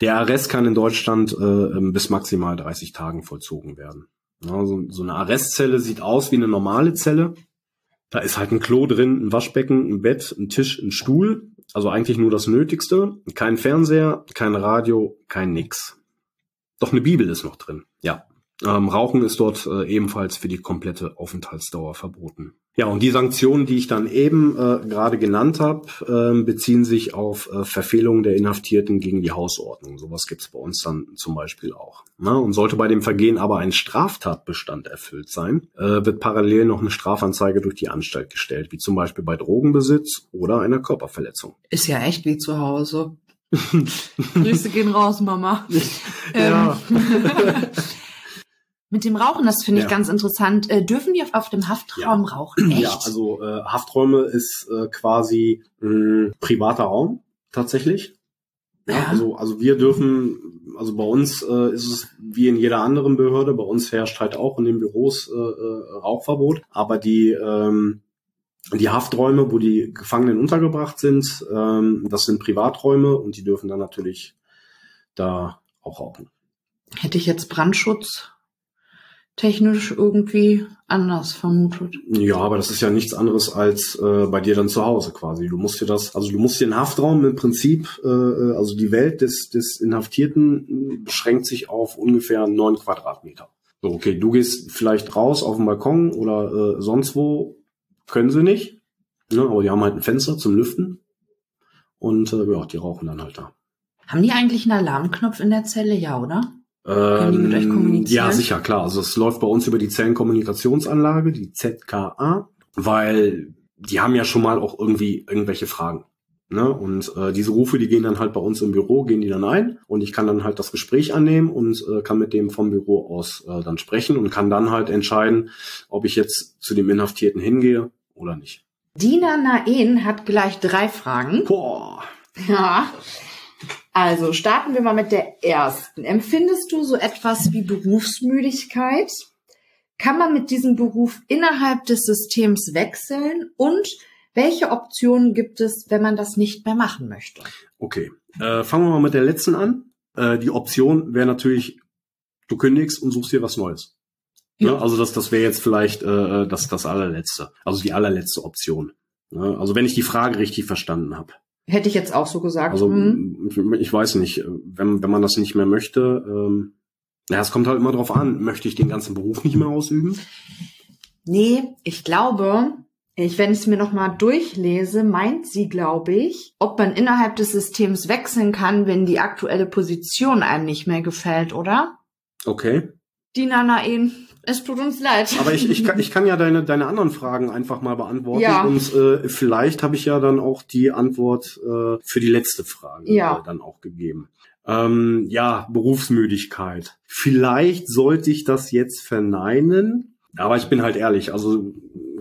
Der Arrest kann in Deutschland äh, bis maximal 30 Tagen vollzogen werden. Ja, so, so eine Arrestzelle sieht aus wie eine normale Zelle. Da ist halt ein Klo drin, ein Waschbecken, ein Bett, ein Tisch, ein Stuhl. Also eigentlich nur das Nötigste. Kein Fernseher, kein Radio, kein nix. Doch eine Bibel ist noch drin. Ja, ähm, Rauchen ist dort äh, ebenfalls für die komplette Aufenthaltsdauer verboten. Ja, und die Sanktionen, die ich dann eben äh, gerade genannt habe, äh, beziehen sich auf äh, Verfehlungen der Inhaftierten gegen die Hausordnung. Sowas gibt's bei uns dann zum Beispiel auch. Na, und sollte bei dem Vergehen aber ein Straftatbestand erfüllt sein, äh, wird parallel noch eine Strafanzeige durch die Anstalt gestellt, wie zum Beispiel bei Drogenbesitz oder einer Körperverletzung. Ist ja echt wie zu Hause. <laughs> Grüße gehen raus, Mama. ja. <laughs> Mit dem Rauchen, das finde ich Ja. ganz interessant. Äh, dürfen wir auf, auf dem Haftraum rauchen? Echt? Ja, also äh, Hafträume ist äh, quasi mh, privater Raum tatsächlich. Ja, Ja. also also wir dürfen, also bei uns äh, ist es wie in jeder anderen Behörde, bei uns herrscht halt auch in den Büros äh, äh, Rauchverbot, aber die ähm, die Hafträume, wo die Gefangenen untergebracht sind, ähm, das sind Privaträume und die dürfen dann natürlich da auch rauchen. Hätte ich jetzt Brandschutz technisch irgendwie anders vermutet. Ja, aber das ist ja nichts anderes als äh, bei dir dann zu Hause quasi. Du musst dir das, also du musst dir den Haftraum im Prinzip, äh, äh, also die Welt des, des Inhaftierten äh, beschränkt sich auf ungefähr neun Quadratmeter. So, okay, du gehst vielleicht raus auf den Balkon oder äh, sonst wo, können sie nicht. Ne, aber die haben halt ein Fenster zum Lüften. Und äh, ja, die rauchen dann halt da. Haben die eigentlich einen Alarmknopf in der Zelle? Ja, oder? Können die mit euch Ähm, kommunizieren? Ja, sicher, klar. Also es läuft bei uns über die Zellenkommunikationsanlage, die ZKA, weil die haben ja schon mal auch irgendwie irgendwelche Fragen. Ne? Und äh, diese Rufe, die gehen dann halt bei uns im Büro, gehen die dann ein und ich kann dann halt das Gespräch annehmen und äh, kann mit dem vom Büro aus äh, dann sprechen und kann dann halt entscheiden, ob ich jetzt zu dem Inhaftierten hingehe oder nicht. Dina Naen hat gleich drei Fragen. Boah. Ja. Also starten wir mal mit der ersten. Empfindest du so etwas wie Berufsmüdigkeit? Kann man mit diesem Beruf innerhalb des Systems wechseln? Und welche Optionen gibt es, wenn man das nicht mehr machen möchte? Okay, äh, fangen wir mal mit der letzten an. Äh, die Option wäre natürlich, du kündigst und suchst dir was Neues. Ja. Ne? Also das, das wäre jetzt vielleicht äh, das, das allerletzte, also die allerletzte Option. Ne? Also wenn ich die Frage richtig verstanden habe. Hätte ich jetzt auch so gesagt. Also hm. ich, weiß nicht, wenn, wenn man das nicht mehr möchte, ähm, ja, es kommt halt immer drauf an, möchte ich den ganzen Beruf nicht mehr ausüben? Nee, ich glaube, ich, wenn ich es mir nochmal durchlese, meint sie, glaube ich, ob man innerhalb des Systems wechseln kann, wenn die aktuelle Position einem nicht mehr gefällt, oder? Okay. Die Nanaen, es tut uns leid. Aber ich, ich, kann, ich kann ja deine, deine anderen Fragen einfach mal beantworten. Ja. Und äh, vielleicht habe ich ja dann auch die Antwort äh, für die letzte Frage Ja. äh, dann auch gegeben. Ähm, ja, Berufsmüdigkeit. Vielleicht sollte ich das jetzt verneinen. Aber ich bin halt ehrlich, also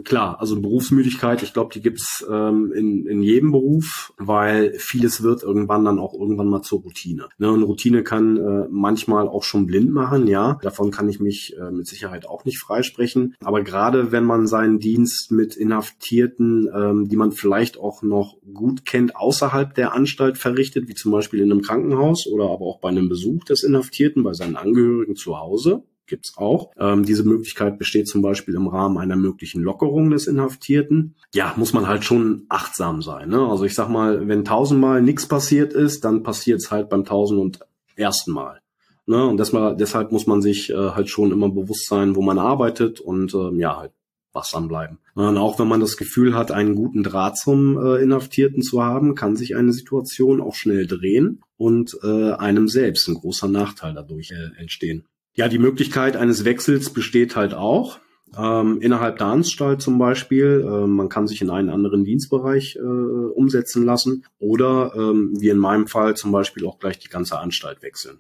klar, also Berufsmüdigkeit, ich glaube, die gibt's ähm, in, in jedem Beruf, weil vieles wird irgendwann dann auch irgendwann mal zur Routine. Ne? Und Routine kann äh, manchmal auch schon blind machen, ja. Davon kann ich mich äh, mit Sicherheit auch nicht freisprechen. Aber gerade wenn man seinen Dienst mit Inhaftierten, ähm, die man vielleicht auch noch gut kennt, außerhalb der Anstalt verrichtet, wie zum Beispiel in einem Krankenhaus oder aber auch bei einem Besuch des Inhaftierten bei seinen Angehörigen zu Hause, gibt's auch. Ähm, diese Möglichkeit besteht zum Beispiel im Rahmen einer möglichen Lockerung des Inhaftierten. Ja, muss man halt schon achtsam sein. Ne? Also ich sag mal, wenn tausendmal nichts passiert ist, dann passiert's halt beim tausend und ersten Mal. Ne? Und deshalb, deshalb muss man sich äh, halt schon immer bewusst sein, wo man arbeitet und äh, ja, halt wachsam bleiben. Und auch wenn man das Gefühl hat, einen guten Draht zum äh, Inhaftierten zu haben, kann sich eine Situation auch schnell drehen und äh, einem selbst ein großer Nachteil dadurch äh, entstehen. Ja, die Möglichkeit eines Wechsels besteht halt auch. Ähm, innerhalb der Anstalt zum Beispiel. Äh, man kann sich in einen anderen Dienstbereich äh, umsetzen lassen oder ähm, wie in meinem Fall zum Beispiel auch gleich die ganze Anstalt wechseln.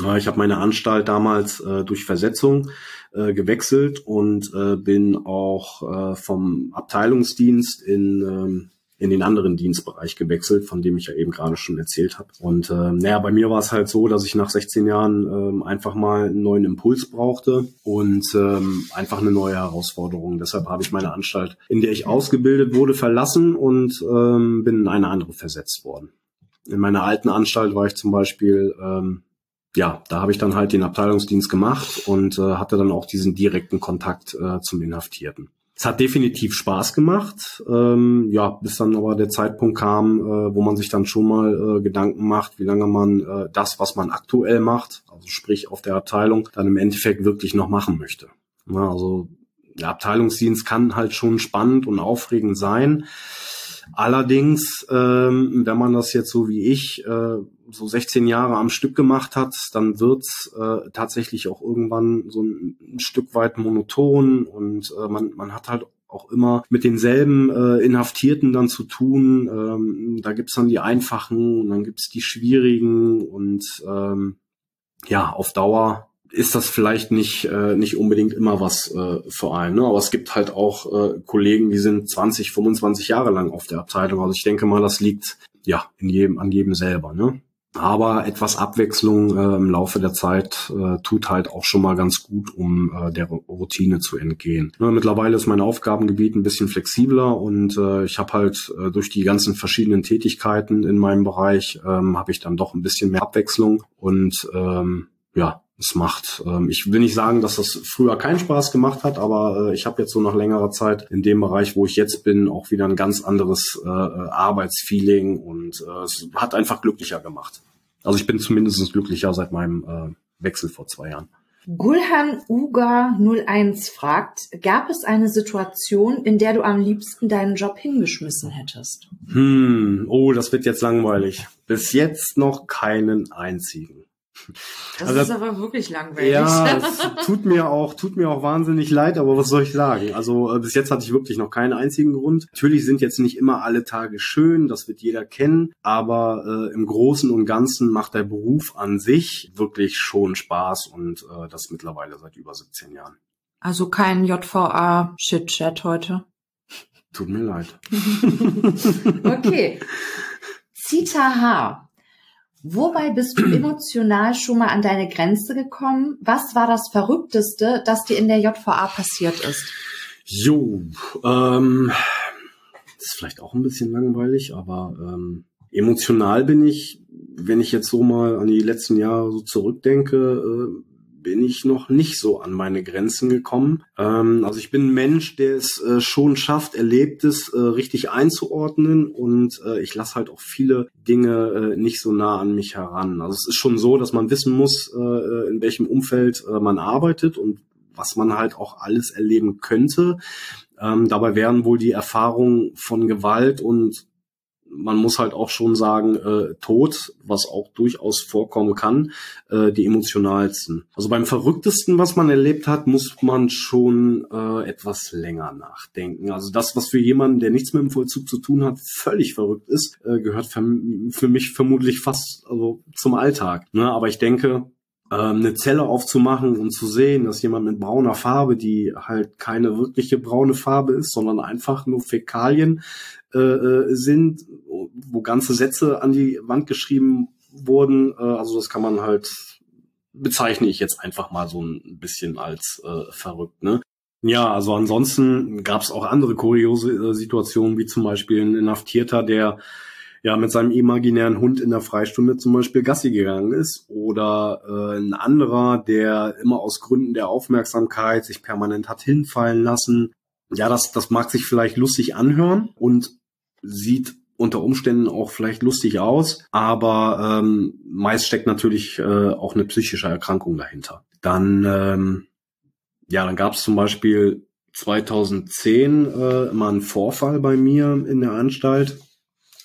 Ja, ich habe meine Anstalt damals äh, durch Versetzung äh, gewechselt und äh, bin auch äh, vom Abteilungsdienst in ähm, in den anderen Dienstbereich gewechselt, von dem ich ja eben gerade schon erzählt habe. Und äh, naja, bei mir war es halt so, dass ich nach 16 Jahren ähm, einfach mal einen neuen Impuls brauchte und ähm, einfach eine neue Herausforderung. Deshalb habe ich meine Anstalt, in der ich ausgebildet wurde, verlassen und ähm, bin in eine andere versetzt worden. In meiner alten Anstalt war ich zum Beispiel ähm, ja, da habe ich dann halt den Abteilungsdienst gemacht und äh, hatte dann auch diesen direkten Kontakt äh, zum Inhaftierten. Es hat definitiv Spaß gemacht, ähm, ja, bis dann aber der Zeitpunkt kam, äh, wo man sich dann schon mal äh, Gedanken macht, wie lange man äh, das, was man aktuell macht, also sprich auf der Abteilung, dann im Endeffekt wirklich noch machen möchte. Ja, also der Abteilungsdienst kann halt schon spannend und aufregend sein. Allerdings, ähm, wenn man das jetzt so wie ich äh, so 16 Jahre am Stück gemacht hat, dann wird's äh, tatsächlich auch irgendwann so ein, ein Stück weit monoton und äh, man, man hat halt auch immer mit denselben äh, Inhaftierten dann zu tun. Ähm, da gibt's dann die einfachen und dann gibt's die schwierigen und ähm, ja, auf Dauer ist das vielleicht nicht äh, nicht unbedingt immer was äh, für einen. Ne? Aber es gibt halt auch äh, Kollegen, die sind 20, 25 Jahre lang auf der Abteilung. Also ich denke mal, das liegt ja in jedem an jedem selber. Ne? Aber etwas Abwechslung äh, im Laufe der Zeit äh, tut halt auch schon mal ganz gut, um äh, der Routine zu entgehen. Ja, mittlerweile ist mein Aufgabengebiet ein bisschen flexibler und äh, ich habe halt äh, durch die ganzen verschiedenen Tätigkeiten in meinem Bereich ähm, habe ich dann doch ein bisschen mehr Abwechslung und ähm, ja, es macht. Ähm, ich will nicht sagen, dass das früher keinen Spaß gemacht hat, aber äh, ich habe jetzt so nach längerer Zeit in dem Bereich, wo ich jetzt bin, auch wieder ein ganz anderes äh, Arbeitsfeeling und äh, es hat einfach glücklicher gemacht. Also ich bin zumindest glücklicher seit meinem äh, Wechsel vor zwei Jahren. Gulhan Uga 01 fragt, gab es eine Situation, in der du am liebsten deinen Job hingeschmissen hättest? Hm, oh, das wird jetzt langweilig. Bis jetzt noch keinen einzigen. Das also, ist aber wirklich langweilig. Ja, <laughs> es tut mir auch, tut mir auch wahnsinnig leid, aber was soll ich sagen? Also äh, bis jetzt hatte ich wirklich noch keinen einzigen Grund. Natürlich sind jetzt nicht immer alle Tage schön, das wird jeder kennen, aber äh, im Großen und Ganzen macht der Beruf an sich wirklich schon Spaß und äh, das mittlerweile seit über 17 Jahren. Also kein JVA Shit-Chat heute. Tut mir leid. <laughs> okay. <laughs> Zita H. Wobei bist du <clears throat> emotional schon mal an deine Grenze gekommen? Was war das Verrückteste, das dir in der JVA passiert ist? Jo, ähm, das ist vielleicht auch ein bisschen langweilig, aber ähm, emotional bin ich, wenn ich jetzt so mal an die letzten Jahre so zurückdenke, äh, bin ich noch nicht so an meine Grenzen gekommen. Ähm, also ich bin ein Mensch, der es äh, schon schafft, Erlebtes äh, richtig einzuordnen und äh, ich lasse halt auch viele Dinge äh, nicht so nah an mich heran. Also es ist schon so, dass man wissen muss, äh, in welchem Umfeld äh, man arbeitet und was man halt auch alles erleben könnte. Ähm, dabei wären wohl die Erfahrungen von Gewalt und man muss halt auch schon sagen, äh, Tod, was auch durchaus vorkommen kann, äh, die emotionalsten. Also beim Verrücktesten, was man erlebt hat, muss man schon äh, etwas länger nachdenken. Also das, was für jemanden, der nichts mit dem Vollzug zu tun hat, völlig verrückt ist, äh, gehört für, für mich vermutlich fast also zum Alltag. Ne? Aber ich denke, ähm, eine Zelle aufzumachen und zu sehen, dass jemand mit brauner Farbe, die halt keine wirkliche braune Farbe ist, sondern einfach nur Fäkalien äh, äh sind, wo ganze Sätze an die Wand geschrieben wurden. Äh, also das kann man halt bezeichne ich jetzt einfach mal so ein bisschen als äh, verrückt. Ne? Ja, also ansonsten gab es auch andere kuriose äh, Situationen, wie zum Beispiel ein Inhaftierter, der ja mit seinem imaginären Hund in der Freistunde zum Beispiel Gassi gegangen ist oder äh, ein anderer, der immer aus Gründen der Aufmerksamkeit sich permanent hat hinfallen lassen. Ja, das, das mag sich vielleicht lustig anhören und sieht unter Umständen auch vielleicht lustig aus, aber ähm, meist steckt natürlich äh, auch eine psychische Erkrankung dahinter. Dann, ähm, ja, dann gab es zum Beispiel 2010 äh, mal einen Vorfall bei mir in der Anstalt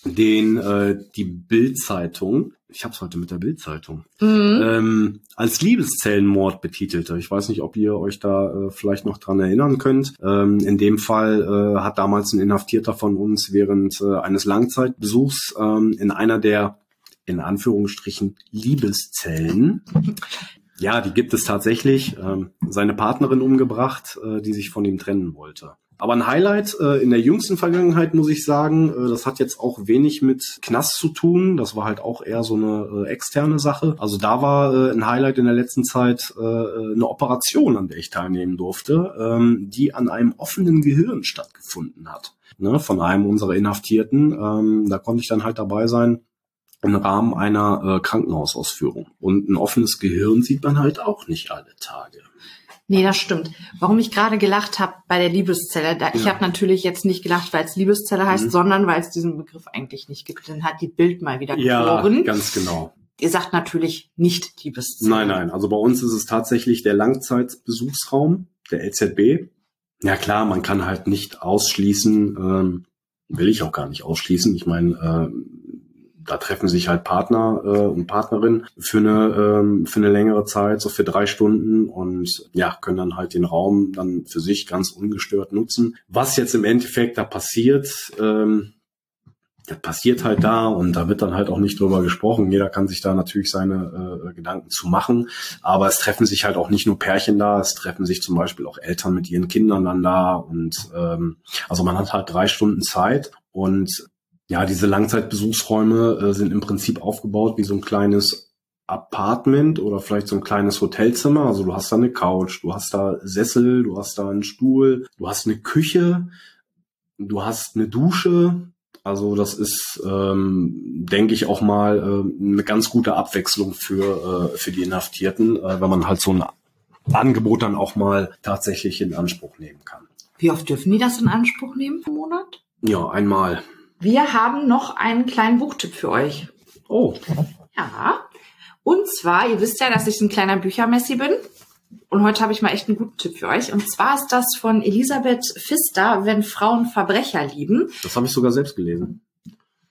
den äh, die Bildzeitung, ich habe es heute mit der Bildzeitung, mhm. ähm, als Liebeszellenmord betitelte. Ich weiß nicht, ob ihr euch da äh, vielleicht noch dran erinnern könnt. Ähm, in dem Fall äh, hat damals ein Inhaftierter von uns während äh, eines Langzeitbesuchs ähm, in einer der in Anführungsstrichen Liebeszellen <laughs> ja, die gibt es tatsächlich. Ähm, seine Partnerin umgebracht, äh, die sich von ihm trennen wollte. Aber ein Highlight äh, in der jüngsten Vergangenheit muss ich sagen, äh, das hat jetzt auch wenig mit Knast zu tun. Das war halt auch eher so eine äh, externe Sache. Also da war äh, ein Highlight in der letzten Zeit äh, eine Operation, an der ich teilnehmen durfte, ähm, die an einem offenen Gehirn stattgefunden hat. Ne, von einem unserer Inhaftierten. Ähm, da konnte ich dann halt dabei sein im Rahmen einer äh, Krankenhausausführung. Und ein offenes Gehirn sieht man halt auch nicht alle Tage. Nee, das stimmt. Warum ich gerade gelacht habe bei der Liebeszelle, da, ja. ich habe natürlich jetzt nicht gelacht, weil es Liebeszelle heißt, mhm. sondern weil es diesen Begriff eigentlich nicht gibt. Dann hat die Bild mal wieder geboren. Ja, ganz genau. Ihr sagt natürlich nicht Liebeszelle. Nein, nein. Also bei uns ist es tatsächlich der Langzeitbesuchsraum, der LZB. Ja klar, man kann halt nicht ausschließen, ähm, will ich auch gar nicht ausschließen. Ich meine, äh, da treffen sich halt Partner äh, und Partnerin für eine ähm, für eine längere Zeit, so für drei Stunden und ja können dann halt den Raum dann für sich ganz ungestört nutzen. Was jetzt im Endeffekt da passiert, ähm, das passiert halt da und da wird dann halt auch nicht drüber gesprochen. Jeder kann sich da natürlich seine äh, Gedanken zu machen, aber es treffen sich halt auch nicht nur Pärchen da, es treffen sich zum Beispiel auch Eltern mit ihren Kindern dann da und ähm, also man hat halt drei Stunden Zeit und ja, diese Langzeitbesuchsräume äh, sind im Prinzip aufgebaut wie so ein kleines Apartment oder vielleicht so ein kleines Hotelzimmer. Also du hast da eine Couch, du hast da Sessel, du hast da einen Stuhl, du hast eine Küche, du hast eine Dusche. Also das ist, ähm, denke ich, auch mal äh, eine ganz gute Abwechslung für, äh, für die Inhaftierten, äh, wenn man halt so ein Angebot dann auch mal tatsächlich in Anspruch nehmen kann. Wie oft dürfen die das in Anspruch nehmen im Monat? Ja, einmal. Wir haben noch einen kleinen Buchtipp für euch. Oh. Ja. Und zwar, ihr wisst ja, dass ich ein kleiner Büchermessi bin. Und heute habe ich mal echt einen guten Tipp für euch. Und zwar ist das von Elisabeth Pfister, wenn Frauen Verbrecher lieben. Das habe ich sogar selbst gelesen.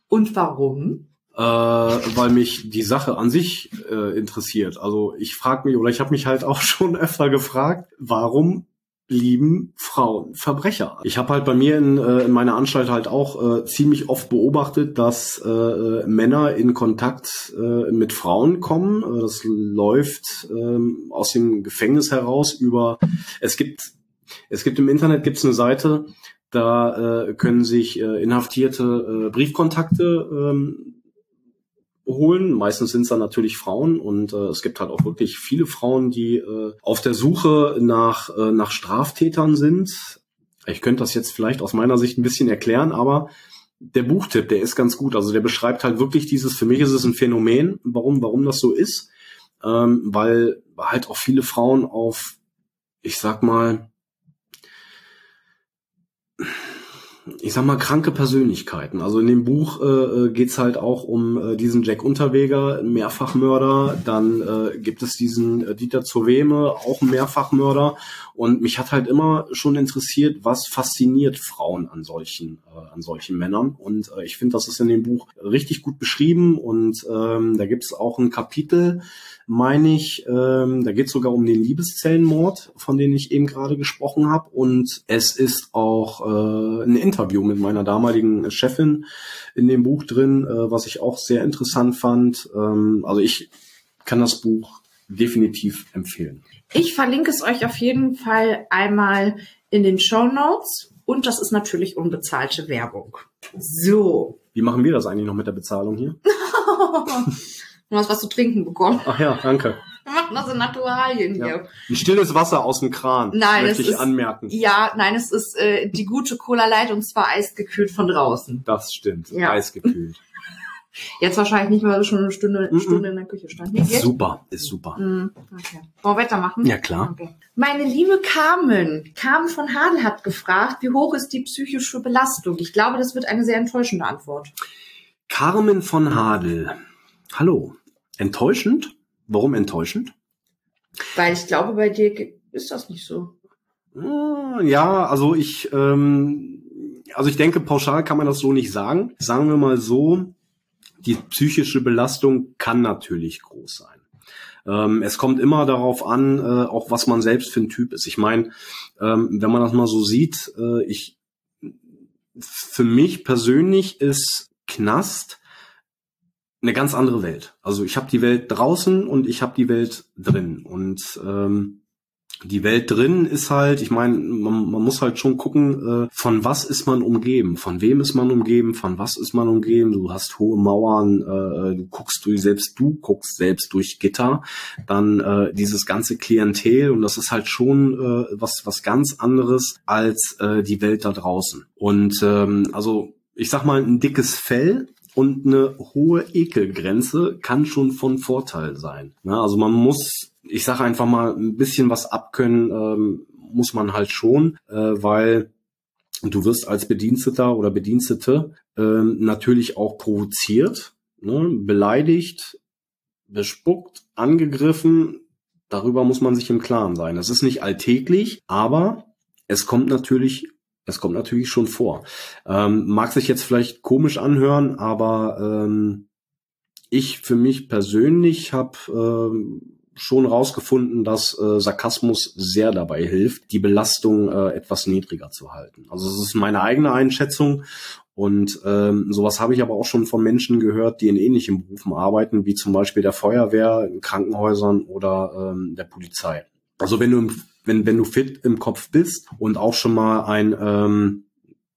Und warum? Äh, weil mich die Sache an sich äh, interessiert. Also ich frage mich, oder ich habe mich halt auch <laughs> schon öfter gefragt, warum lieben Frauen Verbrecher. Ich habe halt bei mir in, äh, in meiner Anstalt halt auch äh, ziemlich oft beobachtet, dass äh, Männer in Kontakt äh, mit Frauen kommen. Äh, das läuft äh, aus dem Gefängnis heraus über. Es gibt es gibt im Internet gibt's eine Seite, da äh, können sich äh, Inhaftierte äh, Briefkontakte ähm, holen. Meistens sind es dann natürlich Frauen und äh, es gibt halt auch wirklich viele Frauen, die äh, auf der Suche nach, äh, nach Straftätern sind. Ich könnte das jetzt vielleicht aus meiner Sicht ein bisschen erklären, aber der Buchtipp, der ist ganz gut. Also der beschreibt halt wirklich dieses, für mich ist es ein Phänomen, warum, warum das so ist, ähm, weil halt auch viele Frauen auf, ich sag mal, ich sag mal, kranke Persönlichkeiten. Also in dem Buch äh, äh, geht's halt auch um äh, diesen Jack Unterweger, Mehrfachmörder. Dann äh, gibt es diesen äh, Dieter Zoweme, auch Mehrfachmörder. Und mich hat halt immer schon interessiert, was fasziniert Frauen an solchen, äh, an solchen Männern. Und äh, ich finde, das ist in dem Buch richtig gut beschrieben. Und ähm, da gibt's auch ein Kapitel, meine ich, ähm, da geht es sogar um den Liebeszellenmord, von dem ich eben gerade gesprochen habe. Und es ist auch äh, ein Interview mit meiner damaligen Chefin in dem Buch drin, äh, was ich auch sehr interessant fand. Ähm, also ich kann das Buch definitiv empfehlen. Ich verlinke es euch auf jeden Fall einmal in den Show Notes und das ist natürlich unbezahlte Werbung. So. Wie machen wir das eigentlich noch mit der Bezahlung hier? <laughs> Du hast was zu trinken bekommen. Ach ja, danke. Wir machen in Naturalien Ja. hier. Ein stilles Wasser aus dem Kran, Nein, möchte ich ist- anmerken. Ja, nein, es ist äh, die gute Cola Light und zwar eisgekühlt von draußen. Das stimmt. Ja. Eisgekühlt. <laughs> Jetzt wahrscheinlich nicht, weil du schon eine Stunde, Mhm. Stunde in der Küche stand. Geht's? super, ist super. Mm, Okay. Wollen wir weitermachen? Ja, klar. Okay. Meine liebe Carmen, Carmen von Hadel hat gefragt, wie hoch ist die psychische Belastung? Ich glaube, das wird eine sehr enttäuschende Antwort. Carmen von Hadel. Hallo. Enttäuschend? Warum enttäuschend? Weil ich glaube, bei dir ist das nicht so. Ah, Ja, also ich, ähm, also ich denke, pauschal kann man das so nicht sagen. Sagen wir mal so, die psychische Belastung kann natürlich groß sein. Ähm, es kommt immer darauf an, äh, auch was man selbst für ein Typ ist. Ich meine, ähm, wenn man das mal so sieht, äh, ich, für mich persönlich ist Knast eine ganz andere Welt. Also ich habe die Welt draußen und ich habe die Welt drin. Und ähm, die Welt drin ist halt, ich meine, man, man muss halt schon gucken, äh, von was ist man umgeben, von wem ist man umgeben, von was ist man umgeben. Du hast hohe Mauern, äh, du guckst durch, selbst du guckst selbst durch Gitter. Dann äh, dieses ganze Klientel und das ist halt schon äh, was was ganz anderes als äh, die Welt da draußen. Und ähm, also ich sag mal ein dickes Fell und eine hohe Ekelgrenze kann schon von Vorteil sein. Ne? Also man muss, ich sage einfach mal, ein bisschen was abkönnen ähm, muss man halt schon, äh, weil du wirst als Bediensteter oder Bedienstete ähm, natürlich auch provoziert, ne? beleidigt, bespuckt, angegriffen. Darüber muss man sich im Klaren sein. Das ist nicht alltäglich, aber es kommt natürlich es kommt natürlich schon vor. Ähm, mag sich jetzt vielleicht komisch anhören, aber ähm, ich für mich persönlich habe ähm, schon rausgefunden, dass äh, Sarkasmus sehr dabei hilft, die Belastung äh, etwas niedriger zu halten. Also es ist meine eigene Einschätzung und ähm, sowas habe ich aber auch schon von Menschen gehört, die in ähnlichen Berufen arbeiten, wie zum Beispiel der Feuerwehr, in Krankenhäusern oder ähm, der Polizei. Also wenn du im wenn, wenn du fit im Kopf bist und auch schon mal ein, ähm,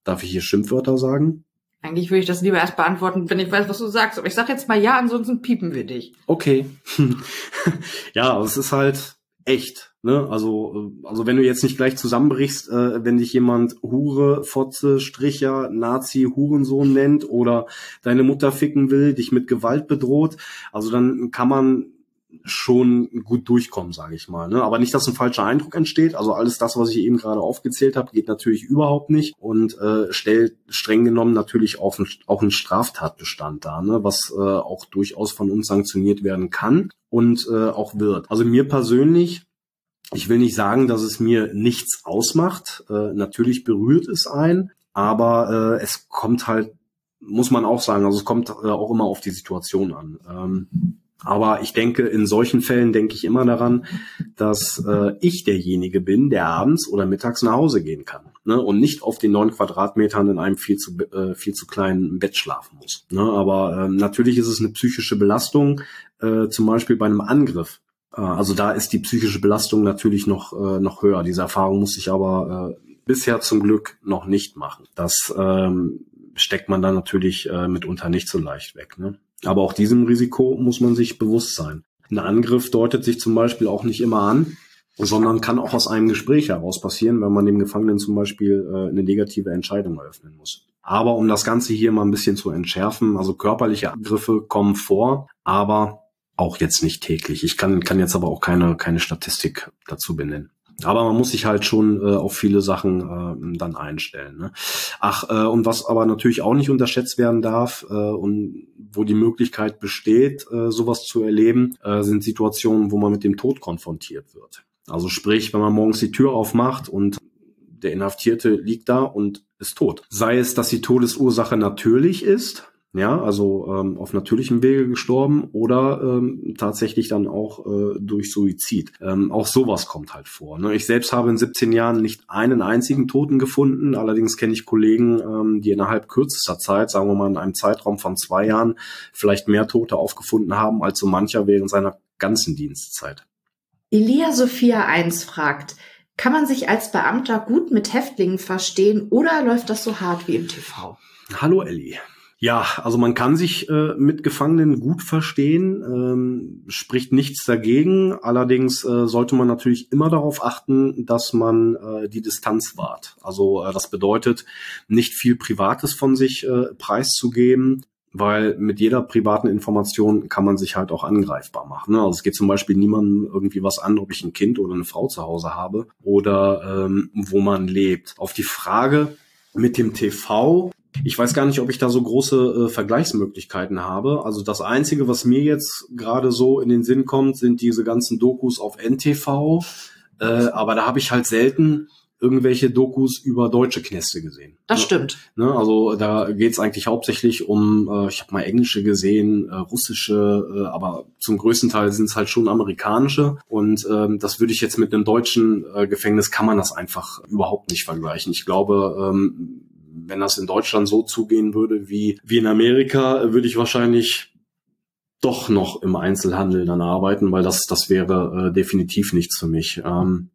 darf ich hier Schimpfwörter sagen? Eigentlich würde ich das lieber erst beantworten, wenn ich weiß, was du sagst. Aber ich sag jetzt mal ja, ansonsten piepen wir dich. Okay. <laughs> ja, es ist halt echt. Ne? Also, äh, also wenn du jetzt nicht gleich zusammenbrichst, äh, wenn dich jemand Hure, Fotze, Stricher, Nazi, Hurensohn nennt oder deine Mutter ficken will, dich mit Gewalt bedroht, also dann kann man schon gut durchkommen, sage ich mal. Ne? Aber nicht, dass ein falscher Eindruck entsteht. Also alles das, was ich eben gerade aufgezählt habe, geht natürlich überhaupt nicht und äh, stellt streng genommen natürlich auch, ein, auch einen Straftatbestand dar, ne? was äh, auch durchaus von uns sanktioniert werden kann und äh, auch wird. Also mir persönlich ich will nicht sagen, dass es mir nichts ausmacht. Äh, natürlich berührt es ein, aber äh, es kommt halt, muss man auch sagen, also es kommt äh, auch immer auf die Situation an. Ähm, aber ich denke, in solchen Fällen denke ich immer daran, dass äh, ich derjenige bin, der abends oder mittags nach Hause gehen kann ne? und nicht auf den neun Quadratmetern in einem viel zu äh, viel zu kleinen Bett schlafen muss. Ne? Aber ähm, natürlich ist es eine psychische Belastung, äh, zum Beispiel bei einem Angriff. Äh, also da ist die psychische Belastung natürlich noch äh, noch höher. Diese Erfahrung muss ich aber äh, bisher zum Glück noch nicht machen. Das ähm, steckt man dann natürlich äh, mitunter nicht so leicht weg. Ne? Aber auch diesem Risiko muss man sich bewusst sein. Ein Angriff deutet sich zum Beispiel auch nicht immer an, sondern kann auch aus einem Gespräch heraus passieren, wenn man dem Gefangenen zum Beispiel äh, eine negative Entscheidung eröffnen muss. Aber um das Ganze hier mal ein bisschen zu entschärfen, also körperliche Angriffe kommen vor, aber auch jetzt nicht täglich. Ich kann, kann jetzt aber auch keine, keine Statistik dazu benennen. Aber man muss sich halt schon äh, auf viele Sachen äh, dann einstellen. Ne? Ach, äh, und was aber natürlich auch nicht unterschätzt werden darf äh, und wo die Möglichkeit besteht, äh, sowas zu erleben, äh, sind Situationen, wo man mit dem Tod konfrontiert wird. Also sprich, wenn man morgens die Tür aufmacht und der Inhaftierte liegt da und ist tot. Sei es, dass die Todesursache natürlich ist, ja, also ähm, auf natürlichem Wege gestorben oder ähm, tatsächlich dann auch äh, durch Suizid. Ähm, auch sowas kommt halt vor. Ne? Ich selbst habe in 17 Jahren nicht einen einzigen Toten gefunden. Allerdings kenne ich Kollegen, ähm, die innerhalb kürzester Zeit, sagen wir mal in einem Zeitraum von zwei Jahren, vielleicht mehr Tote aufgefunden haben, als so mancher während seiner ganzen Dienstzeit. Elia Sophia 1 fragt, kann man sich als Beamter gut mit Häftlingen verstehen oder läuft das so hart wie im TV? Hallo Elli. Ja, also man kann sich äh, mit Gefangenen gut verstehen, ähm, spricht nichts dagegen. Allerdings äh, sollte man natürlich immer darauf achten, dass man äh, die Distanz wahrt. Also äh, das bedeutet, nicht viel Privates von sich äh, preiszugeben, weil mit jeder privaten Information kann man sich halt auch angreifbar machen. Ne? Also es geht zum Beispiel niemandem irgendwie was an, ob ich ein Kind oder eine Frau zu Hause habe oder ähm, wo man lebt. Auf die Frage mit dem TV ich weiß gar nicht, ob ich da so große äh, Vergleichsmöglichkeiten habe. Also das Einzige, was mir jetzt gerade so in den Sinn kommt, sind diese ganzen Dokus auf NTV. Äh, aber da habe ich halt selten irgendwelche Dokus über deutsche Knäste gesehen. Das stimmt. Ne, also da geht's eigentlich hauptsächlich um, äh, ich habe mal englische gesehen, äh, russische, äh, aber zum größten Teil sind es halt schon amerikanische. Und ähm, das würde ich jetzt mit einem deutschen äh, Gefängnis kann man das einfach überhaupt nicht vergleichen. Ich glaube, ähm, wenn das in Deutschland so zugehen würde wie, wie in Amerika, würde ich wahrscheinlich doch noch im Einzelhandel dann arbeiten, weil das, das wäre äh, definitiv nichts für mich. Ähm,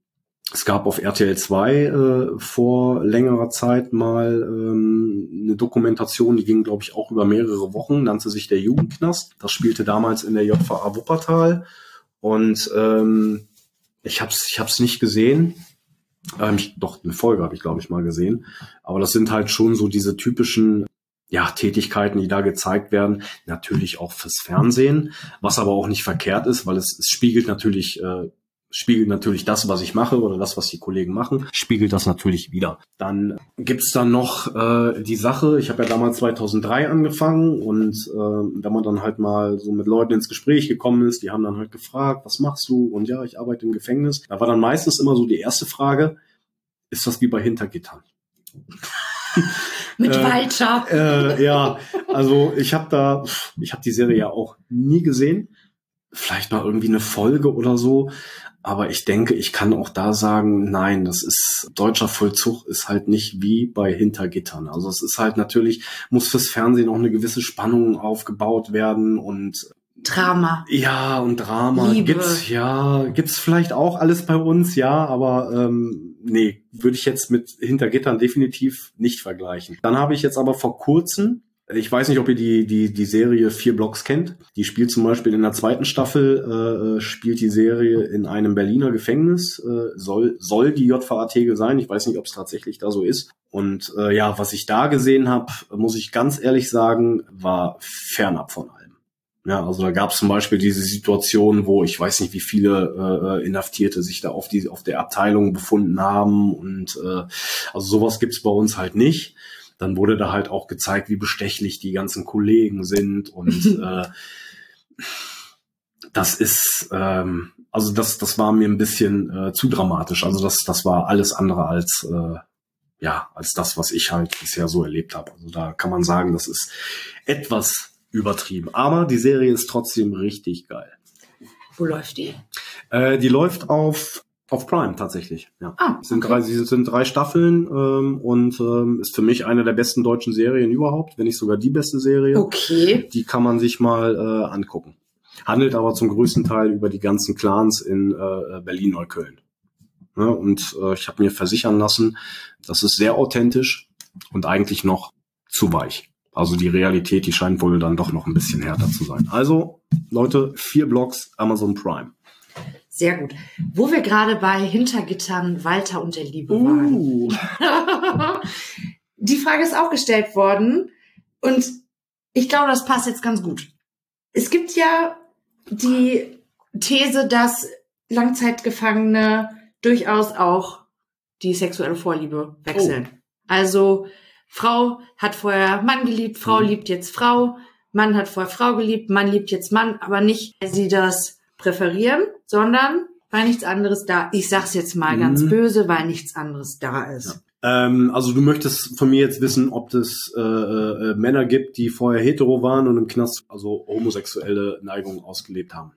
es gab auf RTL 2 äh, vor längerer Zeit mal ähm, eine Dokumentation, die ging, glaube ich, auch über mehrere Wochen, nannte sich der Jugendknast. Das spielte damals in der JVA Wuppertal. Und ähm, ich habe es ich hab's nicht gesehen. Ähm, doch, eine Folge habe ich, glaube ich, mal gesehen. Aber das sind halt schon so diese typischen ja, Tätigkeiten, die da gezeigt werden, natürlich auch fürs Fernsehen, was aber auch nicht verkehrt ist, weil es, es spiegelt natürlich äh, spiegelt natürlich das, was ich mache oder das, was die Kollegen machen, spiegelt das natürlich wieder. Dann gibt's dann noch äh, die Sache, ich habe ja damals 2003 angefangen und äh, wenn man dann halt mal so mit Leuten ins Gespräch gekommen ist, die haben dann halt gefragt, was machst du? Und ja, ich arbeite im Gefängnis. Da war dann meistens immer so die erste Frage, ist das wie bei Hintergittern? mit <laughs> äh, Walter. Äh, ja, also ich habe da, ich habe die Serie ja auch nie gesehen. Vielleicht mal irgendwie eine Folge oder so. Aber ich denke, ich kann auch da sagen, nein, das ist, deutscher Vollzug ist halt nicht wie bei Hintergittern. Also es ist halt natürlich, muss fürs Fernsehen auch eine gewisse Spannung aufgebaut werden und Drama. Ja, und Drama. Liebe. Gibt's, ja, gibt's vielleicht auch alles bei uns, ja, aber ähm, nee, würde ich jetzt mit Hintergittern definitiv nicht vergleichen. Dann habe ich jetzt aber vor kurzem ich weiß nicht, ob ihr die, die, die Serie Vier Blocks kennt. Die spielt zum Beispiel in der zweiten Staffel, äh, spielt die Serie in einem Berliner Gefängnis. Äh, soll, soll die JVA Tegel sein. Ich weiß nicht, ob es tatsächlich da so ist. Und äh, ja, was ich da gesehen habe, muss ich ganz ehrlich sagen, war fernab von allem. Ja, also da gab es zum Beispiel diese Situation, wo ich weiß nicht, wie viele äh, Inhaftierte sich da auf die auf der Abteilung befunden haben und äh, also sowas gibt's bei uns halt nicht dann wurde da halt auch gezeigt, wie bestechlich die ganzen Kollegen sind und <laughs> äh, das ist, ähm, also das, das war mir ein bisschen äh, zu dramatisch. Also das, das war alles andere als äh, ja, als das, was ich halt bisher so erlebt habe. Also da kann man sagen, das ist etwas übertrieben. Aber die Serie ist trotzdem richtig geil. Wo läuft die? Äh, die läuft auf auf Prime tatsächlich, ja. Ah, okay. sind drei, sie sind drei Staffeln ähm, und ähm, ist für mich eine der besten deutschen Serien überhaupt, wenn nicht sogar die beste Serie. Okay. Die kann man sich mal äh, angucken. Handelt aber zum größten Teil über die ganzen Clans in äh, Berlin-Neukölln. Ja, und äh, ich habe mir versichern lassen, das ist sehr authentisch und eigentlich noch zu weich. Also die Realität, die scheint wohl dann doch noch ein bisschen härter zu sein. Also, Leute, vier Blogs Amazon Prime. Sehr gut. Wo wir gerade bei Hintergittern Walter und der Liebe uh. waren. <laughs> Die Frage ist auch gestellt worden und ich glaube, das passt jetzt ganz gut. Es gibt ja die These, dass Langzeitgefangene durchaus auch die sexuelle Vorliebe wechseln. Oh. Also Frau hat vorher Mann geliebt, Frau mhm. liebt jetzt Frau, Mann hat vorher Frau geliebt, Mann liebt jetzt Mann, aber nicht, weil sie das präferieren, sondern weil nichts anderes da. Ich sag's jetzt mal mhm. ganz böse, weil nichts anderes da ist. Ja. Ähm, also du möchtest von mir jetzt wissen, ob es äh, äh, Männer gibt, die vorher hetero waren und im Knast also homosexuelle Neigungen ausgelebt haben.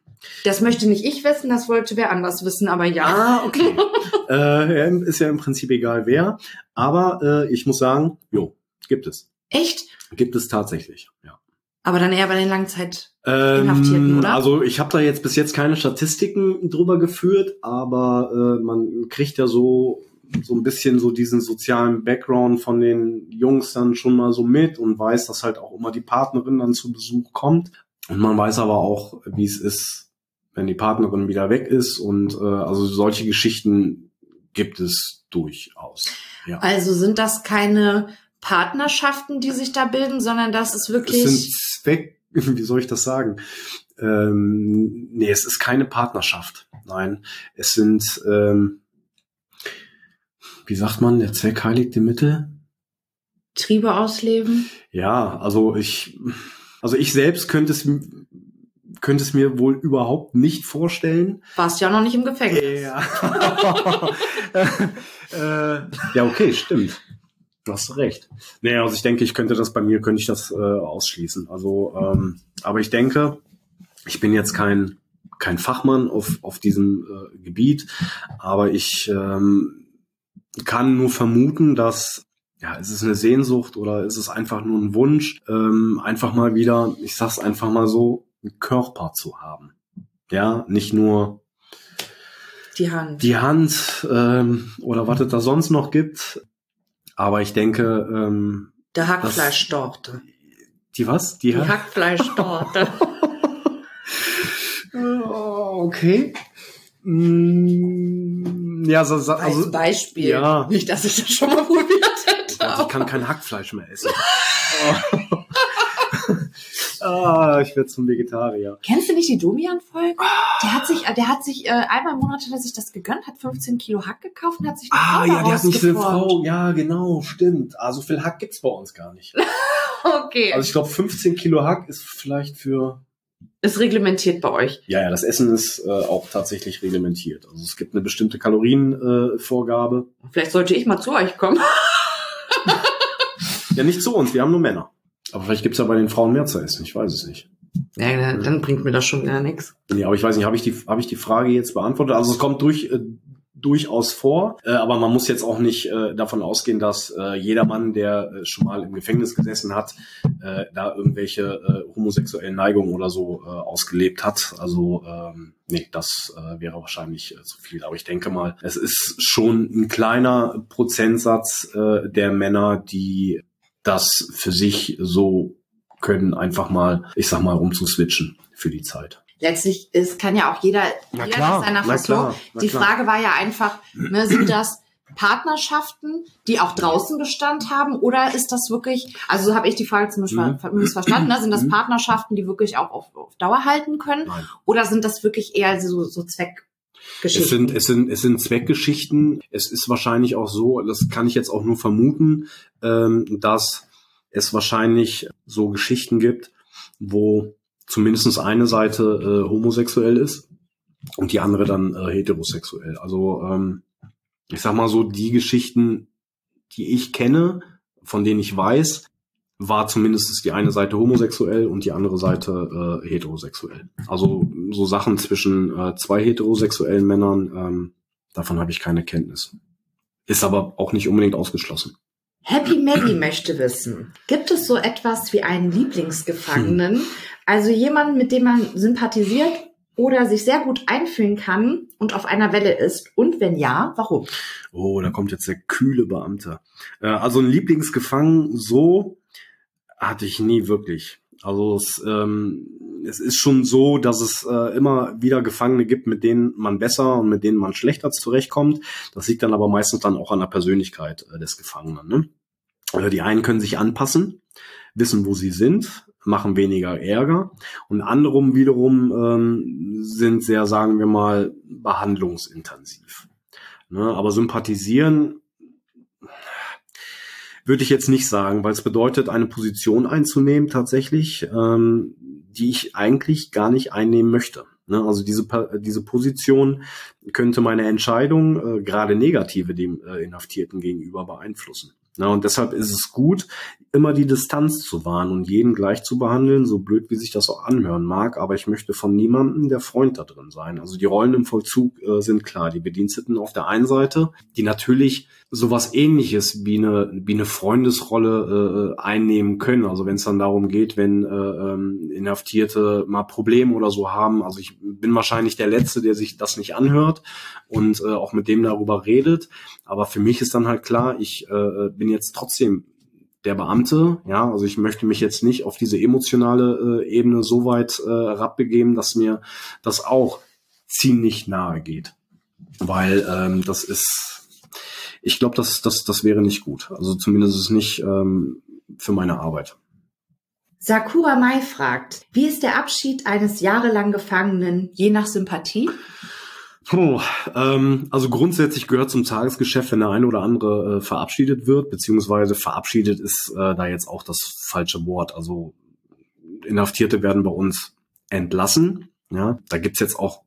Das möchte nicht ich wissen, das wollte wer anders wissen, aber ja. Ah, <laughs> okay. <laughs> äh, ist ja im Prinzip egal wer. Aber äh, ich muss sagen, jo, gibt es. Echt? Gibt es tatsächlich, ja. Aber dann eher bei den Langzeit. Ähm, oder? Also ich habe da jetzt bis jetzt keine Statistiken drüber geführt, aber äh, man kriegt ja so so ein bisschen so diesen sozialen Background von den Jungs dann schon mal so mit und weiß, dass halt auch immer die Partnerin dann zu Besuch kommt. Und man weiß aber auch, wie es ist, wenn die Partnerin wieder weg ist. Und äh, also solche Geschichten gibt es durchaus. Ja. Also sind das keine Partnerschaften, die sich da bilden, sondern das ist wirklich. Es sind Zweck, <laughs> wie soll ich das sagen? Ähm, nee, es ist keine Partnerschaft. Nein, es sind, ähm, wie sagt man, der Zweck heiligt die Mittel? Triebe ausleben? Ja, also ich, also ich selbst könnte es könnte es mir wohl überhaupt nicht vorstellen. Warst ja noch nicht im Gefängnis. Ja, <laughs> äh, ja okay, stimmt. Du hast recht. Nee, also ich denke, ich könnte das bei mir, könnte ich das äh, ausschließen. Also, ähm, aber ich denke, ich bin jetzt kein, kein Fachmann auf, auf diesem äh, Gebiet, aber ich ähm, kann nur vermuten, dass ja, ist es eine Sehnsucht oder ist es einfach nur ein Wunsch, ähm, einfach mal wieder, ich sag's einfach mal so, einen Körper zu haben. Ja, nicht nur die Hand. Die Hand ähm, oder was es da sonst noch gibt. Aber ich denke. Ähm, Der Hackfleischtorte. Die was? Die, die Hackfleischtorte. <laughs> okay. Mm, ja, so, so, also, Als Beispiel. Ja. Nicht, dass ich das schon mal probiert hätte. Also ich kann kein Hackfleisch mehr essen. <laughs> Ah, ich werde zum Vegetarier. Kennst du nicht die Domian-Folge? Der hat sich, der hat sich äh, einmal im Monat hat er sich das gegönnt, hat 15 Kilo Hack gekauft und hat sich Ah, Frau ja, der hat nicht eine Frau. Ja, genau, stimmt. Ah, so viel Hack gibt's bei uns gar nicht. <laughs> okay. Also ich glaube, 15 Kilo Hack ist vielleicht für ist reglementiert bei euch. Ja, ja, das Essen ist äh, auch tatsächlich reglementiert. Also es gibt eine bestimmte Kalorienvorgabe. Äh, Vielleicht sollte ich mal zu euch kommen. <laughs> ja, nicht zu uns, wir haben nur Männer. Aber vielleicht gibt's ja bei den Frauen mehr zu essen, ich weiß es nicht. Ja, dann bringt mir das schon gar nichts. Nee, aber ich weiß nicht, habe ich, die, hab ich die Frage jetzt beantwortet? Also es kommt durch, äh, durchaus vor, äh, aber man muss jetzt auch nicht äh, davon ausgehen, dass äh, jeder Mann, der äh, schon mal im Gefängnis gesessen hat, äh, da irgendwelche äh, homosexuellen Neigungen oder so äh, ausgelebt hat. Also ähm, nee, das äh, wäre wahrscheinlich äh, zu viel. Aber ich denke mal, es ist schon ein kleiner Prozentsatz äh, der Männer, die das für sich so können, einfach mal, ich sag mal, umzuswitchen für die Zeit. Letztlich ist, kann ja auch jeder, na jeder klar, klar, na Die klar. Frage war ja einfach, ne, sind das Partnerschaften, die auch draußen Bestand haben, oder ist das wirklich, also so habe ich die Frage zum Beispiel mhm. verstanden, ne? sind das mhm. Partnerschaften, die wirklich auch auf, auf Dauer halten können, Nein. oder sind das wirklich eher so, so Zweck. Es sind, es sind, es sind Zweckgeschichten. Es ist wahrscheinlich auch so, das kann ich jetzt auch nur vermuten, ähm, dass es wahrscheinlich so Geschichten gibt, wo zumindest eine Seite äh, homosexuell ist und die andere dann äh, heterosexuell. Also ähm, ich sag mal so, die Geschichten, die ich kenne, von denen ich weiß, war zumindest die eine Seite homosexuell und die andere Seite äh, heterosexuell. Also so Sachen zwischen äh, zwei heterosexuellen Männern, ähm, davon habe ich keine Kenntnis. Ist aber auch nicht unbedingt ausgeschlossen. Happy Maggie möchte wissen, gibt es so etwas wie einen Lieblingsgefangenen? Hm. Also jemanden, mit dem man sympathisiert oder sich sehr gut einfühlen kann und auf einer Welle ist? Und wenn ja, warum? Oh, da kommt jetzt der kühle Beamte. Äh, also ein Lieblingsgefangen so hatte ich nie wirklich. Also es, ähm, es ist schon so, dass es äh, immer wieder Gefangene gibt, mit denen man besser und mit denen man schlechter zurechtkommt. Das liegt dann aber meistens dann auch an der Persönlichkeit äh, des Gefangenen. Ne? Also die einen können sich anpassen, wissen, wo sie sind, machen weniger Ärger und andere wiederum ähm, sind sehr, sagen wir mal, behandlungsintensiv. Ne? Aber sympathisieren würde ich jetzt nicht sagen, weil es bedeutet, eine Position einzunehmen tatsächlich, ähm, die ich eigentlich gar nicht einnehmen möchte. Ne? Also diese, diese Position könnte meine Entscheidung, äh, gerade negative dem äh, Inhaftierten gegenüber beeinflussen. Na, und deshalb ist es gut, immer die Distanz zu wahren und jeden gleich zu behandeln, so blöd wie sich das auch anhören mag. Aber ich möchte von niemandem der Freund da drin sein. Also die Rollen im Vollzug äh, sind klar. Die Bediensteten auf der einen Seite, die natürlich sowas ähnliches wie eine, wie eine Freundesrolle äh, einnehmen können. Also wenn es dann darum geht, wenn äh, ähm, Inhaftierte mal Probleme oder so haben. Also ich bin wahrscheinlich der Letzte, der sich das nicht anhört und äh, auch mit dem darüber redet. Aber für mich ist dann halt klar, ich äh, bin jetzt trotzdem der Beamte, ja, also ich möchte mich jetzt nicht auf diese emotionale äh, Ebene so weit äh, rabbegeben, dass mir das auch ziemlich nahe geht. Weil ähm, das ist, ich glaube, das, das, das wäre nicht gut. Also zumindest ist es nicht ähm, für meine Arbeit. Sakura Mai fragt, wie ist der Abschied eines jahrelang Gefangenen je nach Sympathie? Puh, ähm, also grundsätzlich gehört zum Tagesgeschäft, wenn der eine oder andere äh, verabschiedet wird, beziehungsweise verabschiedet ist äh, da jetzt auch das falsche Wort. Also Inhaftierte werden bei uns entlassen. Ja, da gibt's jetzt auch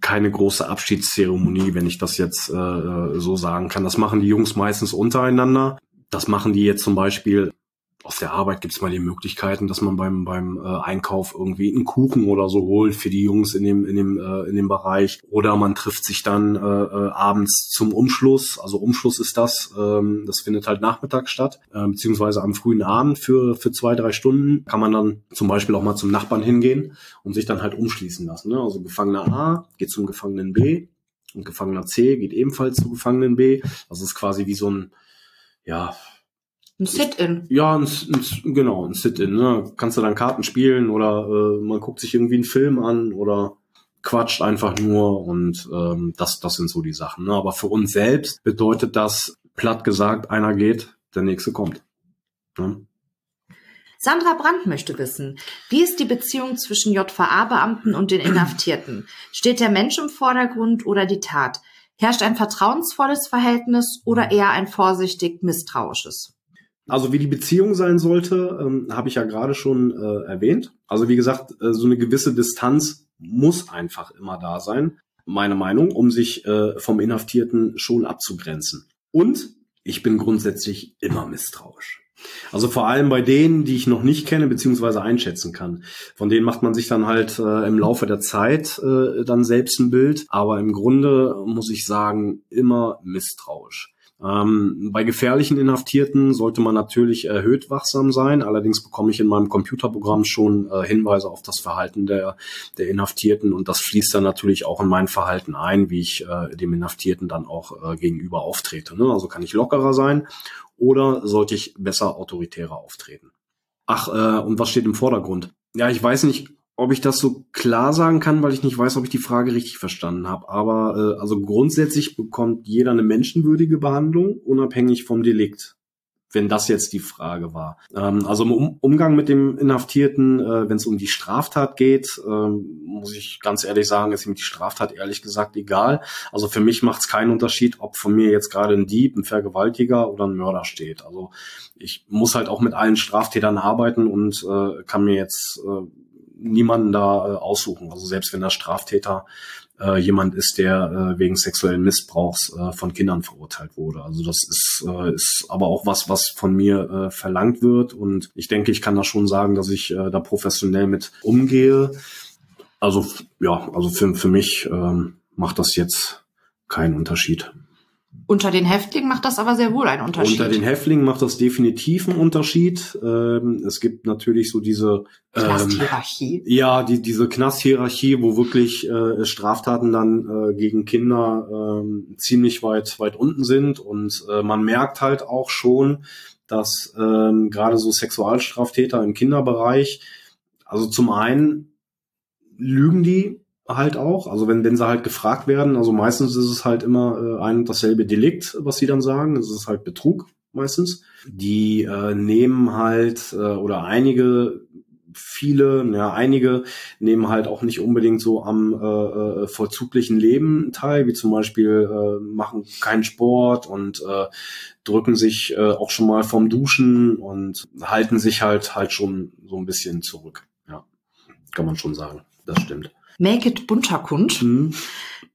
keine große Abschiedszeremonie, wenn ich das jetzt äh, so sagen kann. Das machen die Jungs meistens untereinander. Das machen die jetzt zum Beispiel auf der Arbeit gibt es mal die Möglichkeiten, dass man beim beim äh, Einkauf irgendwie einen Kuchen oder so holt für die Jungs in dem in dem äh, in dem Bereich oder man trifft sich dann äh, äh, abends zum Umschluss. Also Umschluss ist das, ähm, das findet halt nachmittags statt, äh, beziehungsweise am frühen Abend für für zwei drei Stunden kann man dann zum Beispiel auch mal zum Nachbarn hingehen und sich dann halt umschließen lassen. Ne? Also Gefangener A geht zum Gefangenen B und Gefangener C geht ebenfalls zu Gefangenen B. Das ist quasi wie so ein ja, ein Sit-in. Ja, ein, ein, genau, ein Sit-in. Ne? Kannst du dann Karten spielen oder äh, man guckt sich irgendwie einen Film an oder quatscht einfach nur und ähm, das, das sind so die Sachen. Ne? Aber für uns selbst bedeutet das, platt gesagt, einer geht, der nächste kommt. Ne? Sandra Brandt möchte wissen, wie ist die Beziehung zwischen JVA-Beamten und den Inhaftierten? Steht der Mensch im Vordergrund oder die Tat? Herrscht ein vertrauensvolles Verhältnis oder eher ein vorsichtig misstrauisches? Also wie die Beziehung sein sollte, ähm, habe ich ja gerade schon äh, erwähnt. Also wie gesagt, äh, so eine gewisse Distanz muss einfach immer da sein, meine Meinung, um sich äh, vom Inhaftierten schon abzugrenzen. Und ich bin grundsätzlich immer misstrauisch. Also vor allem bei denen, die ich noch nicht kenne beziehungsweise einschätzen kann. Von denen macht man sich dann halt äh, im Laufe der Zeit äh, dann selbst ein Bild. Aber im Grunde muss ich sagen, immer misstrauisch. Ähm, bei gefährlichen Inhaftierten sollte man natürlich erhöht wachsam sein. Allerdings bekomme ich in meinem Computerprogramm schon äh, Hinweise auf das Verhalten der, der Inhaftierten und das fließt dann natürlich auch in mein Verhalten ein, wie ich äh, dem Inhaftierten dann auch äh, gegenüber auftrete. Ne? Also kann ich lockerer sein oder sollte ich besser autoritärer auftreten? Ach, äh, und was steht im Vordergrund? Ja, ich weiß nicht, ob ich das so klar sagen kann, weil ich nicht weiß, ob ich die Frage richtig verstanden habe. Aber äh, also grundsätzlich bekommt jeder eine menschenwürdige Behandlung, unabhängig vom Delikt. Wenn das jetzt die Frage war. Ähm, also im um Umgang mit dem Inhaftierten, äh, wenn es um die Straftat geht, äh, muss ich ganz ehrlich sagen, ist ihm die Straftat ehrlich gesagt egal. Also für mich macht es keinen Unterschied, ob von mir jetzt gerade ein Dieb, ein Vergewaltiger oder ein Mörder steht. Also ich muss halt auch mit allen Straftätern arbeiten und äh, kann mir jetzt äh, niemanden da äh, aussuchen. Also selbst wenn der Straftäter äh, jemand ist, der äh, wegen sexuellen Missbrauchs äh, von Kindern verurteilt wurde. Also das ist, äh, ist aber auch was, was von mir äh, verlangt wird. Und ich denke, ich kann da schon sagen, dass ich äh, da professionell mit umgehe. Also ja, also für, für mich äh, macht das jetzt keinen Unterschied. Unter den Häftlingen macht das aber sehr wohl einen Unterschied. Unter den Häftlingen macht das definitiv einen Unterschied. Ähm, es gibt natürlich so diese ähm, Knasthierarchie. Ja, die, diese Knasthierarchie, wo wirklich äh, Straftaten dann äh, gegen Kinder äh, ziemlich weit weit unten sind und äh, man merkt halt auch schon, dass ähm, gerade so Sexualstraftäter im Kinderbereich, also zum einen lügen die halt auch. Also wenn, wenn sie halt gefragt werden, also meistens ist es halt immer äh, ein und dasselbe Delikt, was sie dann sagen. Es ist halt Betrug meistens. Die äh, nehmen halt, äh, oder einige, viele, ja, einige nehmen halt auch nicht unbedingt so am äh, äh, vollzuglichen Leben teil, wie zum Beispiel äh, machen keinen Sport und äh, drücken sich äh, auch schon mal vom Duschen und halten sich halt halt schon so ein bisschen zurück. Ja, kann man schon sagen. Das stimmt. Make It Bunterkund mhm.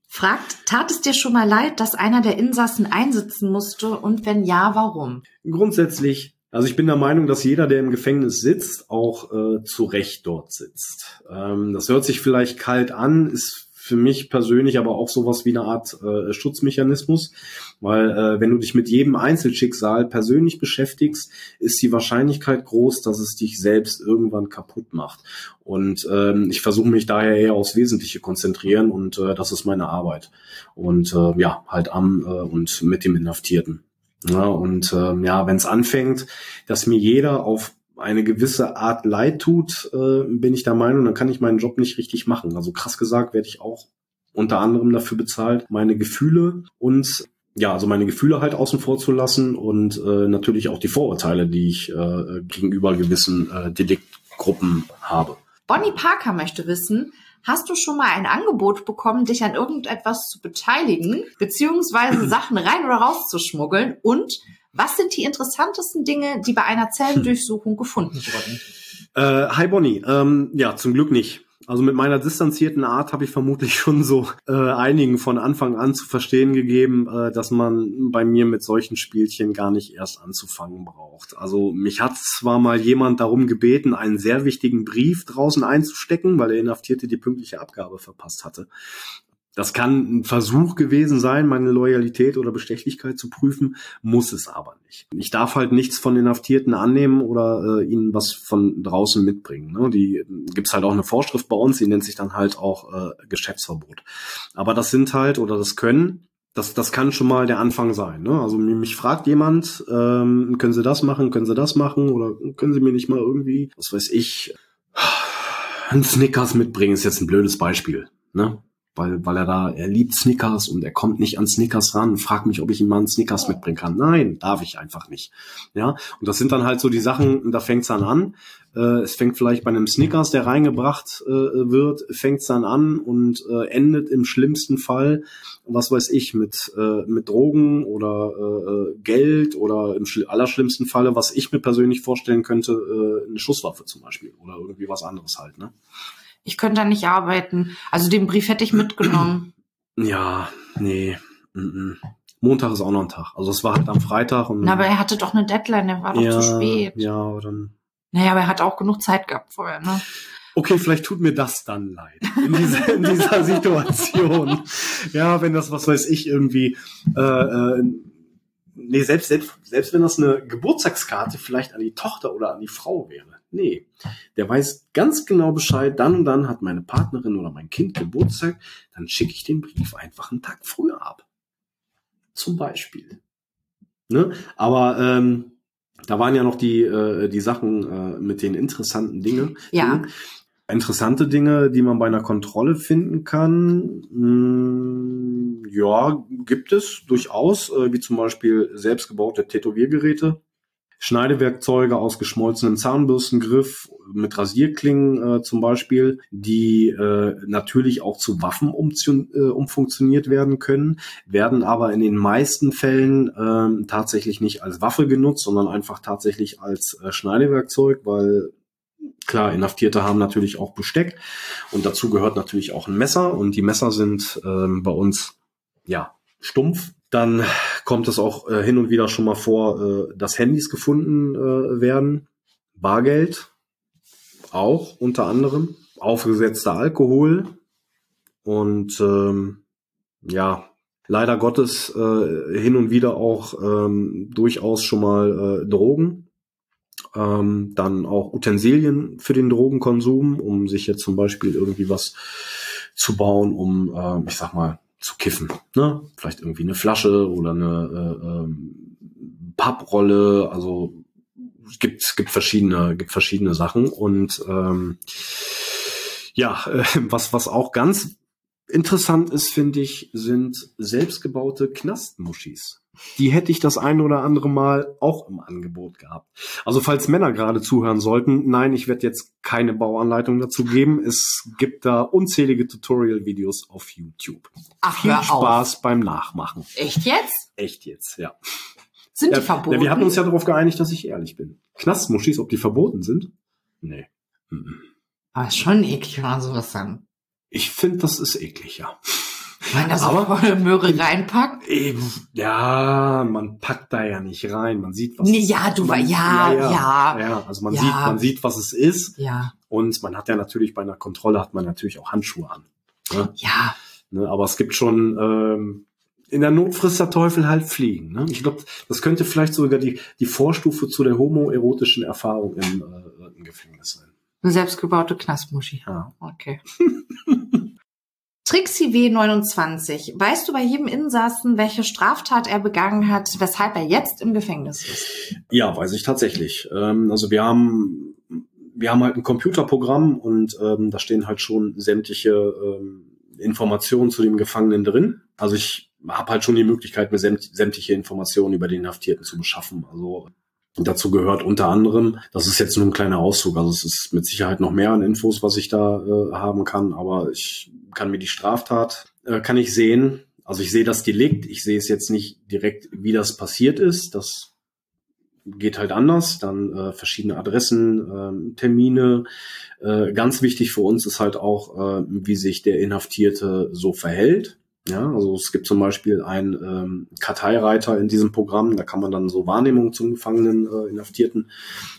fragt, tat es dir schon mal leid, dass einer der Insassen einsitzen musste und wenn ja, warum? Grundsätzlich also ich bin der Meinung, dass jeder, der im Gefängnis sitzt, auch äh, zu Recht dort sitzt. Ähm, das hört sich vielleicht kalt an, ist für mich persönlich aber auch sowas wie eine Art äh, Schutzmechanismus, weil äh, wenn du dich mit jedem Einzelschicksal persönlich beschäftigst, ist die Wahrscheinlichkeit groß, dass es dich selbst irgendwann kaputt macht. Und ähm, ich versuche mich daher eher aufs Wesentliche konzentrieren und äh, das ist meine Arbeit. Und äh, ja, halt am äh, und mit dem Inhaftierten. Ja, und äh, ja, wenn es anfängt, dass mir jeder auf eine gewisse Art Leid tut, äh, bin ich der Meinung, dann kann ich meinen Job nicht richtig machen. Also krass gesagt werde ich auch unter anderem dafür bezahlt, meine Gefühle und ja, also meine Gefühle halt außen vor zu lassen und äh, natürlich auch die Vorurteile, die ich äh, gegenüber gewissen äh, Deliktgruppen habe. Bonnie Parker möchte wissen, hast du schon mal ein Angebot bekommen, dich an irgendetwas zu beteiligen, beziehungsweise <clears throat> Sachen rein oder raus zu schmuggeln und was sind die interessantesten Dinge, die bei einer Zellendurchsuchung gefunden wurden? Äh, hi Bonnie, ähm, ja, zum Glück nicht. Also mit meiner distanzierten Art habe ich vermutlich <laughs> schon so äh, einigen von Anfang an zu verstehen gegeben, äh, dass man bei mir mit solchen Spielchen gar nicht erst anzufangen braucht. Also mich hat zwar mal jemand darum gebeten, einen sehr wichtigen Brief draußen einzustecken, weil der Inhaftierte die pünktliche Abgabe verpasst hatte. Das kann ein Versuch gewesen sein, meine Loyalität oder Bestechlichkeit zu prüfen, muss es aber nicht. Ich darf halt nichts von Inhaftierten annehmen oder äh, ihnen was von draußen mitbringen. Ne? Die gibt's halt auch eine Vorschrift bei uns, die nennt sich dann halt auch äh, Geschäftsverbot. Aber das sind halt oder das können das, das kann schon mal der Anfang sein. Ne? Also mich fragt jemand, ähm, können Sie das machen, können Sie das machen oder können Sie mir nicht mal irgendwie, was weiß ich, ein Snickers mitbringen, ist jetzt ein blödes Beispiel. Ne? Weil, weil er da, er liebt Snickers und er kommt nicht an Snickers ran, fragt mich, ob ich ihm mal einen Snickers mitbringen kann. Nein, darf ich einfach nicht. Ja, und das sind dann halt so die Sachen, da fängt's dann an. Äh, es fängt vielleicht bei einem Snickers, der reingebracht äh, wird, fängt's dann an und äh, endet im schlimmsten Fall, was weiß ich, mit, äh, mit Drogen oder äh, Geld oder im allerschlimmsten Falle, was ich mir persönlich vorstellen könnte, äh, eine Schusswaffe zum Beispiel oder irgendwie was anderes halt. Ne? Ich könnte da nicht arbeiten. Also den Brief hätte ich mitgenommen. Ja, nee. Mm Montag ist auch noch ein Tag. Also es war halt am Freitag. Und Na, aber er hatte doch eine Deadline, der war doch ja, zu spät. Ja, aber dann. Naja, aber er hat auch genug Zeit gehabt vorher, ne? Okay, vielleicht tut mir das dann leid in dieser, in dieser Situation. ja, wenn das, was weiß ich, irgendwie, äh, äh, nee, selbst, selbst, selbst wenn das eine Geburtstagskarte vielleicht an die Tochter oder an die Frau wäre. Nee, der weiß ganz genau Bescheid, dann und dann hat meine Partnerin oder mein Kind Geburtstag, dann schicke ich den Brief einfach einen Tag früher ab. Zum Beispiel. Ne? Aber ähm, da waren ja noch die, äh, die Sachen äh, mit den interessanten Dingen. Ja. Interessante Dinge, die man bei einer Kontrolle finden kann. Hm, ja, gibt es durchaus, äh, wie zum Beispiel selbstgebaute Tätowiergeräte Schneidewerkzeuge aus geschmolzenem Zahnbürstengriff mit Rasierklingen äh, zum Beispiel, die äh, natürlich auch zu Waffen äh, umfunktioniert werden können, werden aber in den meisten Fällen äh, tatsächlich nicht als Waffe genutzt, sondern einfach tatsächlich als äh, Schneidewerkzeug, weil klar, Inhaftierte haben natürlich auch Besteck und dazu gehört natürlich auch ein Messer und die Messer sind äh, bei uns ja stumpf dann kommt es auch äh, hin und wieder schon mal vor, äh, dass Handys gefunden äh, werden. Bargeld auch unter anderem. Aufgesetzter Alkohol. Und ähm, ja, leider Gottes äh, hin und wieder auch ähm, durchaus schon mal äh, Drogen. Ähm, dann auch Utensilien für den Drogenkonsum, um sich jetzt zum Beispiel irgendwie was zu bauen, um, äh, ich sag mal, zu kiffen. Ne? Vielleicht irgendwie eine Flasche oder eine äh, ähm, Papprolle. Also gibt gibt verschiedene gibt verschiedene Sachen und ähm, ja, äh, <laughs> was was auch ganz interessant ist, finde ich, sind selbstgebaute Knastmuschis die hätte ich das ein oder andere Mal auch im Angebot gehabt. Also falls Männer gerade zuhören sollten, nein, ich werde jetzt keine Bauanleitung dazu geben. Es gibt da unzählige Tutorial-Videos auf YouTube. Ach, Viel Spaß auf. beim Nachmachen. Echt jetzt? Echt jetzt, ja. Sind die verboten? wir hatten uns ja darauf geeinigt, dass ich ehrlich bin. Knastmuschis, ob die verboten sind? Nee. Aber ist schon eklig, man sowas sagen. Ich finde, das ist eklig, ja. Man das aber volle Möhre reinpackt? Eben, ja, man packt da ja nicht rein. Man sieht, was nee, ja, du man, ja, ja, ja, ja. Also man ja. sieht, man sieht, was es ist. Ja. Und man hat ja natürlich bei einer Kontrolle hat man natürlich auch Handschuhe an. Ne? Ja. Ne, aber es gibt schon ähm, in der Not frisst der Teufel halt fliegen. Ne? Ich glaube, das könnte vielleicht sogar die die Vorstufe zu der homoerotischen Erfahrung im, äh. Eine selbstgebaute Knastmuschi. Ja. Okay. <laughs> Trixie W29. Weißt du bei jedem Insassen, welche Straftat er begangen hat, weshalb er jetzt im Gefängnis ist? Ja, weiß ich tatsächlich. Ähm, also wir haben wir haben halt ein Computerprogramm und ähm, da stehen halt schon sämtliche ähm, Informationen zu dem Gefangenen drin. Also ich habe halt schon die Möglichkeit, mir sämtliche Informationen über den Inhaftierten zu beschaffen. Also dazu gehört unter anderem, das ist jetzt nur ein kleiner Auszug, also es ist mit Sicherheit noch mehr an Infos, was ich da äh, haben kann, aber ich kann mir die Straftat, äh, kann ich sehen. Also ich sehe das Delikt, ich sehe es jetzt nicht direkt, wie das passiert ist. Das geht halt anders. Dann äh, verschiedene Adressen, äh, Termine. Äh, ganz wichtig für uns ist halt auch, äh, wie sich der Inhaftierte so verhält. Ja, also es gibt zum Beispiel einen ähm, Karteireiter in diesem Programm, da kann man dann so Wahrnehmungen zum Gefangenen, äh, Inhaftierten,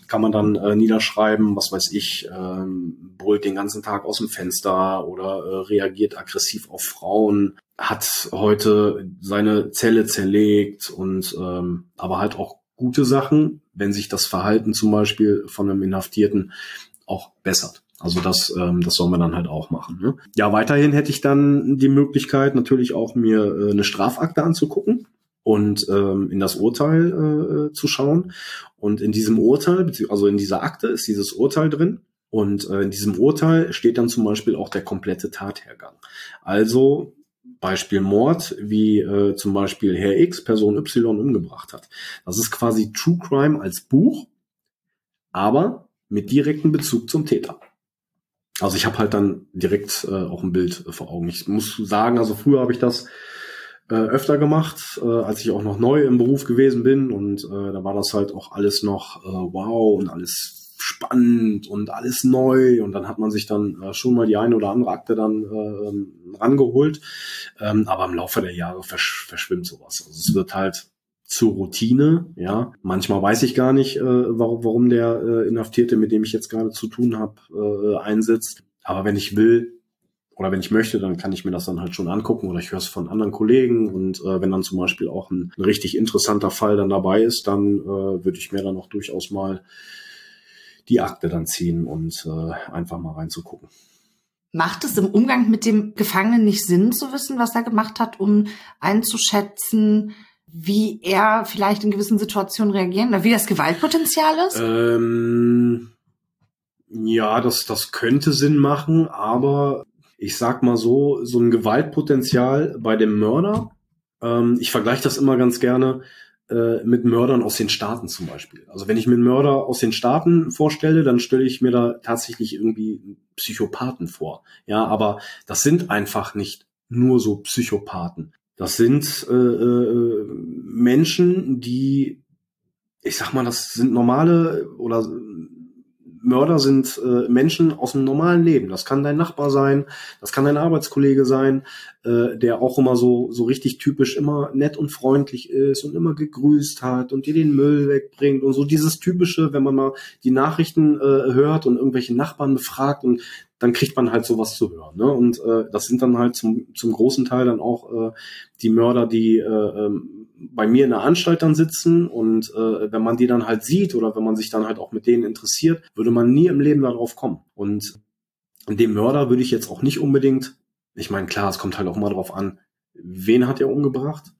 kann man dann äh, niederschreiben, was weiß ich, ähm, brüllt den ganzen Tag aus dem Fenster oder äh, reagiert aggressiv auf Frauen, hat heute seine Zelle zerlegt und ähm, aber halt auch gute Sachen, wenn sich das Verhalten zum Beispiel von einem Inhaftierten auch bessert. Also das, ähm, das soll man dann halt auch machen. Ne? Ja, weiterhin hätte ich dann die Möglichkeit, natürlich auch mir äh, eine Strafakte anzugucken und ähm, in das Urteil äh, zu schauen. Und in diesem Urteil, also in dieser Akte ist dieses Urteil drin. Und äh, in diesem Urteil steht dann zum Beispiel auch der komplette Tathergang. Also Beispiel Mord, wie äh, zum Beispiel Herr X Person Y umgebracht hat. Das ist quasi True Crime als Buch, aber mit direktem Bezug zum Täter. Also ich habe halt dann direkt äh, auch ein Bild äh, vor Augen. Ich muss sagen, also früher habe ich das äh, öfter gemacht, äh, als ich auch noch neu im Beruf gewesen bin und äh, da war das halt auch alles noch äh, wow und alles spannend und alles neu und dann hat man sich dann äh, schon mal die eine oder andere Akte dann äh, rangeholt. Ähm, aber im Laufe der Jahre versch verschwimmt sowas. Also es wird halt zur Routine, ja. Manchmal weiß ich gar nicht, äh, warum, warum der äh, Inhaftierte, mit dem ich jetzt gerade zu tun habe, äh, einsetzt. Aber wenn ich will, oder wenn ich möchte, dann kann ich mir das dann halt schon angucken oder ich höre es von anderen Kollegen und äh, wenn dann zum Beispiel auch ein, ein richtig interessanter Fall dann dabei ist, dann äh, würde ich mir dann auch durchaus mal die Akte dann ziehen und äh, einfach mal reinzugucken. Macht es im Umgang mit dem Gefangenen nicht Sinn zu wissen, was er gemacht hat, um einzuschätzen, wie er vielleicht in gewissen Situationen reagieren wie das Gewaltpotenzial ist? Ähm, ja, das, das könnte Sinn machen, aber ich sag mal so, so ein Gewaltpotenzial bei dem Mörder, ähm, ich vergleiche das immer ganz gerne, äh, mit Mördern aus den Staaten zum Beispiel. Also wenn ich mir einen Mörder aus den Staaten vorstelle, dann stelle ich mir da tatsächlich irgendwie Psychopathen vor. Ja, aber das sind einfach nicht nur so Psychopathen. Das sind äh, äh, Menschen, die, ich sag mal, das sind normale oder Mörder sind äh, Menschen aus dem normalen Leben. Das kann dein Nachbar sein, das kann dein Arbeitskollege sein, äh, der auch immer so so richtig typisch immer nett und freundlich ist und immer gegrüßt hat und dir den Müll wegbringt und so dieses typische, wenn man mal die Nachrichten äh, hört und irgendwelche Nachbarn befragt und dann kriegt man halt sowas zu hören. Ne? Und äh, das sind dann halt zum, zum großen Teil dann auch äh, die Mörder, die äh, ähm, bei mir in der Anstalt dann sitzen und äh, wenn man die dann halt sieht oder wenn man sich dann halt auch mit denen interessiert, würde man nie im Leben darauf kommen. Und dem Mörder würde ich jetzt auch nicht unbedingt, ich meine, klar, es kommt halt auch mal drauf an, wen hat er umgebracht,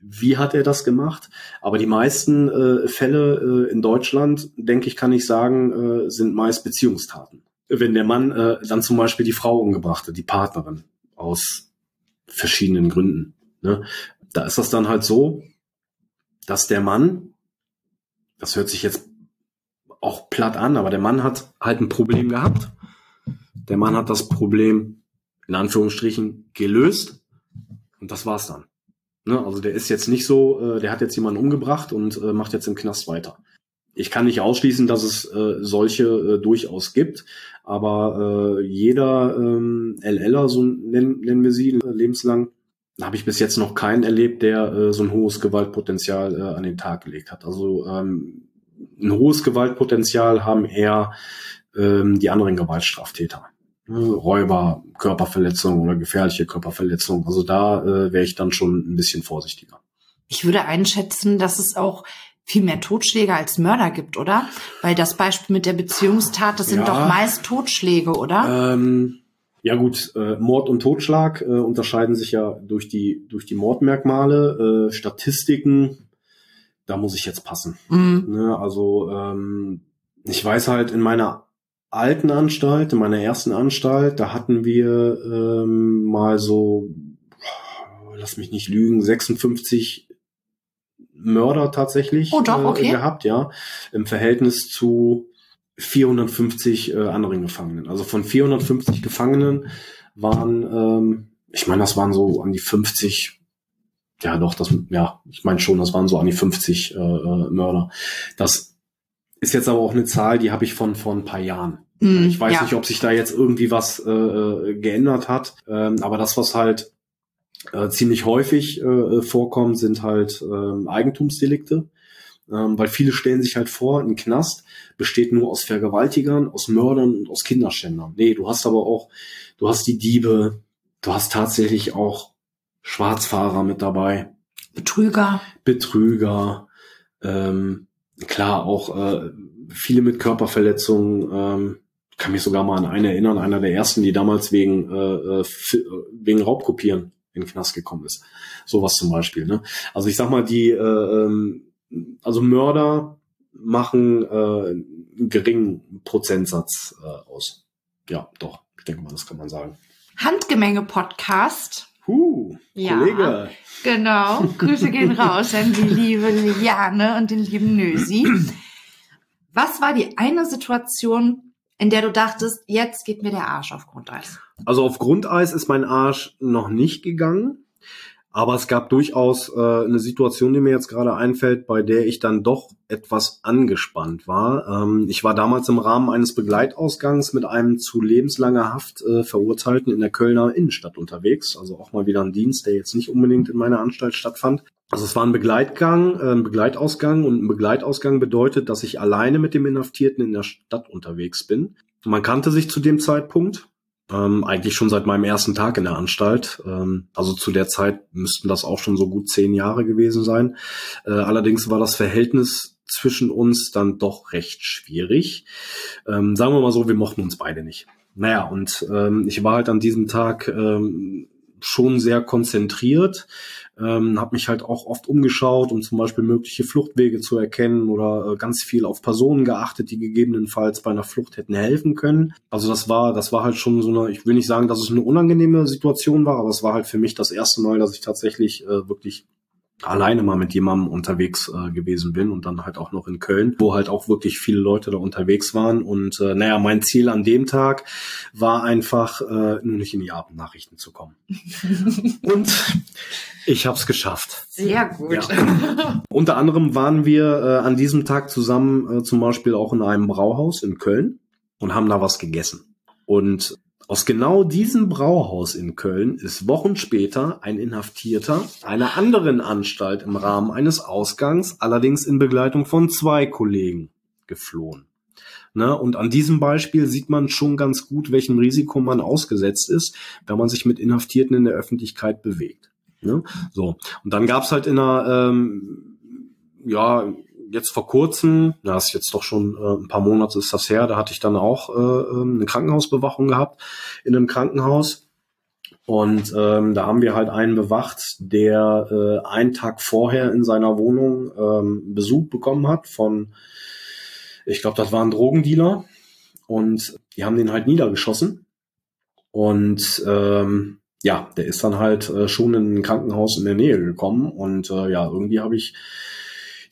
wie hat er das gemacht, aber die meisten äh, Fälle äh, in Deutschland, denke ich, kann ich sagen, äh, sind meist Beziehungstaten. Wenn der Mann äh, dann zum Beispiel die Frau umgebracht hat, die Partnerin, aus verschiedenen Gründen. Ne? da ist das dann halt so, dass der Mann, das hört sich jetzt auch platt an, aber der Mann hat halt ein Problem gehabt. Der Mann hat das Problem in Anführungsstrichen gelöst und das war's dann. Ne? Also der ist jetzt nicht so, äh, der hat jetzt jemanden umgebracht und äh, macht jetzt im Knast weiter. Ich kann nicht ausschließen, dass es äh, solche äh, durchaus gibt, aber äh, jeder ähm, LLer, so nennen, nennen wir sie, lebenslang, habe ich bis jetzt noch keinen erlebt, der äh, so ein hohes Gewaltpotenzial äh, an den Tag gelegt hat. Also ähm, ein hohes Gewaltpotenzial haben eher ähm, die anderen Gewaltstraftäter. Ne? Räuber, Körperverletzung oder gefährliche Körperverletzung. Also da äh, wäre ich dann schon ein bisschen vorsichtiger. Ich würde einschätzen, dass es auch viel mehr Totschläge als Mörder gibt, oder? Weil das Beispiel mit der Beziehungstat, das sind ja, doch meist Totschläge, oder? Ähm, ja gut, äh, Mord und Totschlag äh, unterscheiden sich ja durch die durch die Mordmerkmale, äh, Statistiken. Da muss ich jetzt passen. Mhm. Ne, also ähm, ich weiß halt in meiner alten Anstalt, in meiner ersten Anstalt, da hatten wir ähm, mal so, lass mich nicht lügen, 56 Mörder tatsächlich oh, doch, okay. äh, gehabt, ja, im Verhältnis zu 450 äh, anderen Gefangenen. Also von 450 Gefangenen waren, ähm, ich meine, das waren so an die 50, ja doch, das, ja, ich meine schon, das waren so an die 50 äh, äh, Mörder. Das ist jetzt aber auch eine Zahl, die habe ich von von ein paar Jahren. Mm, ich weiß ja. nicht, ob sich da jetzt irgendwie was äh, äh, geändert hat, ähm, aber das, was halt äh, ziemlich häufig äh, vorkommt, sind halt äh, Eigentumsdelikte. Ähm, weil viele stellen sich halt vor, ein Knast besteht nur aus Vergewaltigern, aus Mördern und aus Kinderschändern. Nee, du hast aber auch, du hast die Diebe, du hast tatsächlich auch Schwarzfahrer mit dabei. Betrüger. Betrüger. Ähm, klar, auch äh, viele mit Körperverletzungen. Ähm, kann mich sogar mal an einen erinnern, einer der ersten, die damals wegen, äh, äh wegen Raubkopieren in den Knast gekommen ist. Sowas zum Beispiel. Ne? Also ich sag mal, die, äh, ähm, also Mörder machen äh, einen geringen Prozentsatz äh, aus. Ja, doch, ich denke mal, das kann man sagen. Handgemenge Podcast. Huh, ja, Kollege. Genau. Grüße gehen raus an die liebe Liane und den lieben Nösi. Was war die eine Situation, in der du dachtest, jetzt geht mir der Arsch auf Grundeis? Also auf Grundeis ist mein Arsch noch nicht gegangen. Aber es gab durchaus äh, eine Situation, die mir jetzt gerade einfällt, bei der ich dann doch etwas angespannt war. Ähm, ich war damals im Rahmen eines Begleitausgangs mit einem zu lebenslanger Haft äh, Verurteilten in der Kölner Innenstadt unterwegs. Also auch mal wieder ein Dienst, der jetzt nicht unbedingt in meiner Anstalt stattfand. Also es war ein Begleitgang, äh, ein Begleitausgang und ein Begleitausgang bedeutet, dass ich alleine mit dem Inhaftierten in der Stadt unterwegs bin. Man kannte sich zu dem Zeitpunkt ähm, eigentlich schon seit meinem ersten Tag in der Anstalt. Ähm, also zu der Zeit müssten das auch schon so gut zehn Jahre gewesen sein. Äh, allerdings war das Verhältnis zwischen uns dann doch recht schwierig. Ähm, sagen wir mal so, wir mochten uns beide nicht. Naja, und ähm, ich war halt an diesem Tag ähm, schon sehr konzentriert, ähm, habe mich halt auch oft umgeschaut, um zum Beispiel mögliche Fluchtwege zu erkennen oder äh, ganz viel auf Personen geachtet, die gegebenenfalls bei einer Flucht hätten helfen können. Also das war, das war halt schon so eine, ich will nicht sagen, dass es eine unangenehme Situation war, aber es war halt für mich das erste Mal, dass ich tatsächlich äh, wirklich alleine mal mit jemandem unterwegs äh, gewesen bin und dann halt auch noch in Köln, wo halt auch wirklich viele Leute da unterwegs waren. Und äh, naja, mein Ziel an dem Tag war einfach, äh, nur nicht in die Abendnachrichten zu kommen. <laughs> und ich habe es geschafft. Sehr gut. Ja. Unter anderem waren wir äh, an diesem Tag zusammen äh, zum Beispiel auch in einem Brauhaus in Köln und haben da was gegessen. Und aus genau diesem Brauhaus in Köln ist Wochen später ein Inhaftierter einer anderen Anstalt im Rahmen eines Ausgangs, allerdings in Begleitung von zwei Kollegen, geflohen. Ne? Und an diesem Beispiel sieht man schon ganz gut, welchem Risiko man ausgesetzt ist, wenn man sich mit Inhaftierten in der Öffentlichkeit bewegt. Ne? So. Und dann gab's halt in einer ähm, ja, jetzt vor kurzem, das ist jetzt doch schon äh, ein paar Monate ist das her, da hatte ich dann auch äh, ähm, eine Krankenhausbewachung gehabt in einem Krankenhaus. Und ähm, da haben wir halt einen bewacht, der äh, einen Tag vorher in seiner Wohnung ähm, Besuch bekommen hat von, ich glaube, das war ein Drogendealer. Und die haben den halt niedergeschossen. Und ähm, ja, der ist dann halt äh, schon in ein Krankenhaus in der Nähe gekommen. Und äh, ja, irgendwie habe ich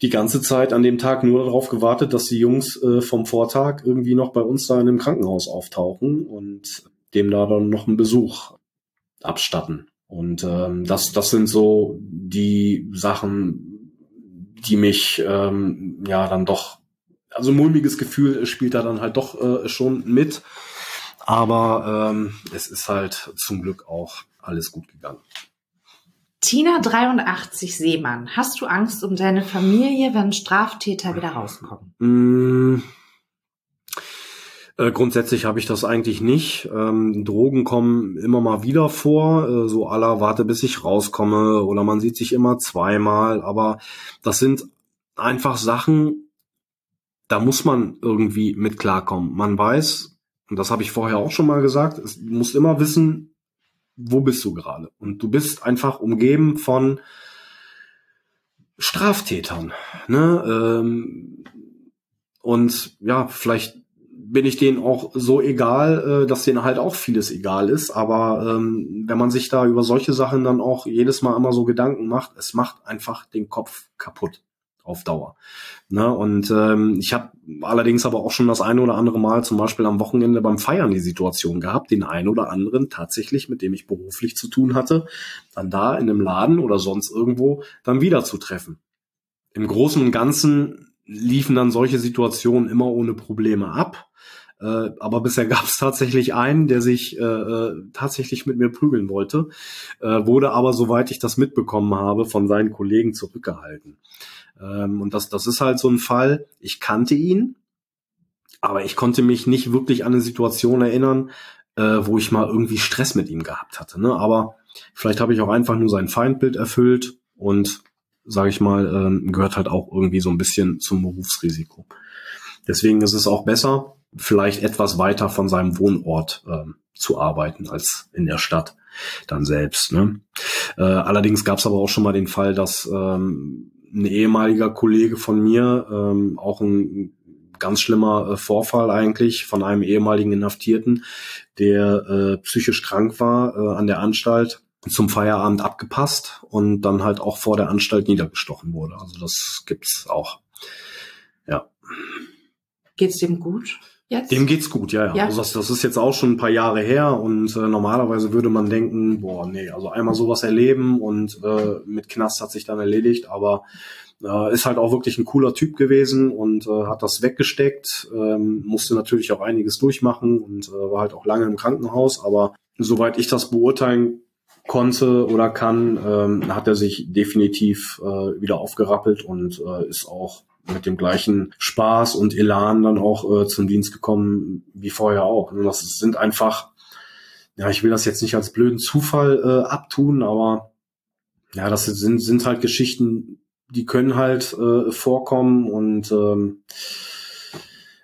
die ganze Zeit an dem Tag nur darauf gewartet, dass die Jungs äh, vom Vortag irgendwie noch bei uns da in dem Krankenhaus auftauchen und dem da dann noch einen Besuch abstatten. Und ähm, das, das sind so die Sachen, die mich ähm, ja dann doch, also mulmiges Gefühl spielt da dann halt doch äh, schon mit. Aber ähm, es ist halt zum Glück auch alles gut gegangen. Tina 83 Seemann, hast du Angst um deine Familie, wenn Straftäter wieder rauskommen? Mm, äh, grundsätzlich habe ich das eigentlich nicht. Ähm, Drogen kommen immer mal wieder vor, äh, so aller warte bis ich rauskomme oder man sieht sich immer zweimal, aber das sind einfach Sachen, da muss man irgendwie mit klarkommen. Man weiß, und das habe ich vorher auch schon mal gesagt, es, du musst immer wissen, wo bist du gerade? Und du bist einfach umgeben von Straftätern. Ne? Ähm, und ja, vielleicht bin ich denen auch so egal, äh, dass denen halt auch vieles egal ist. Aber ähm, wenn man sich da über solche Sachen dann auch jedes Mal immer so Gedanken macht, es macht einfach den Kopf kaputt auf Dauer. Ne? Und ähm, ich habe allerdings aber auch schon das eine oder andere Mal zum Beispiel am Wochenende beim Feiern die Situation gehabt, den einen oder anderen tatsächlich, mit dem ich beruflich zu tun hatte, dann da in einem Laden oder sonst irgendwo dann wieder zu treffen. Im Großen und Ganzen liefen dann solche Situationen immer ohne Probleme ab. Äh, aber bisher <laughs> gab es tatsächlich einen, der sich äh, äh, tatsächlich mit mir prügeln wollte, äh, wurde aber, soweit ich das mitbekommen habe, von seinen Kollegen zurückgehalten. Ähm, und das, das ist halt so ein Fall, ich kannte ihn, aber ich konnte mich nicht wirklich an eine Situation erinnern, äh, wo ich mal irgendwie Stress mit ihm gehabt hatte. Ne? Aber vielleicht habe ich auch einfach nur sein Feindbild erfüllt und sage ich mal, ähm, gehört halt auch irgendwie so ein bisschen zum Berufsrisiko. Deswegen ist es auch besser, vielleicht etwas weiter von seinem Wohnort ähm, zu arbeiten als in der Stadt dann selbst. Ne? Äh, allerdings gab es aber auch schon mal den Fall, dass ähm, ein ehemaliger Kollege von mir, ähm, auch ein ganz schlimmer äh, Vorfall eigentlich von einem ehemaligen Inhaftierten, der äh, psychisch krank war äh, an der Anstalt, zum Feierabend abgepasst und dann halt auch vor der Anstalt niedergestochen wurde. Also das gibt's auch. Ja. Geht's dem gut? Jetzt? Dem geht's gut, ja, ja. ja. Also das, das ist jetzt auch schon ein paar Jahre her und äh, normalerweise würde man denken, boah, nee, also einmal sowas erleben und äh, mit Knast hat sich dann erledigt, aber äh, ist halt auch wirklich ein cooler Typ gewesen und äh, hat das weggesteckt, ähm, musste natürlich auch einiges durchmachen und äh, war halt auch lange im Krankenhaus, aber soweit ich das beurteilen konnte oder kann, ähm, hat er sich definitiv äh, wieder aufgerappelt und äh, ist auch mit dem gleichen Spaß und Elan dann auch äh, zum Dienst gekommen wie vorher auch. Und das sind einfach, ja, ich will das jetzt nicht als blöden Zufall äh, abtun, aber ja, das sind, sind halt Geschichten, die können halt äh, vorkommen und ähm,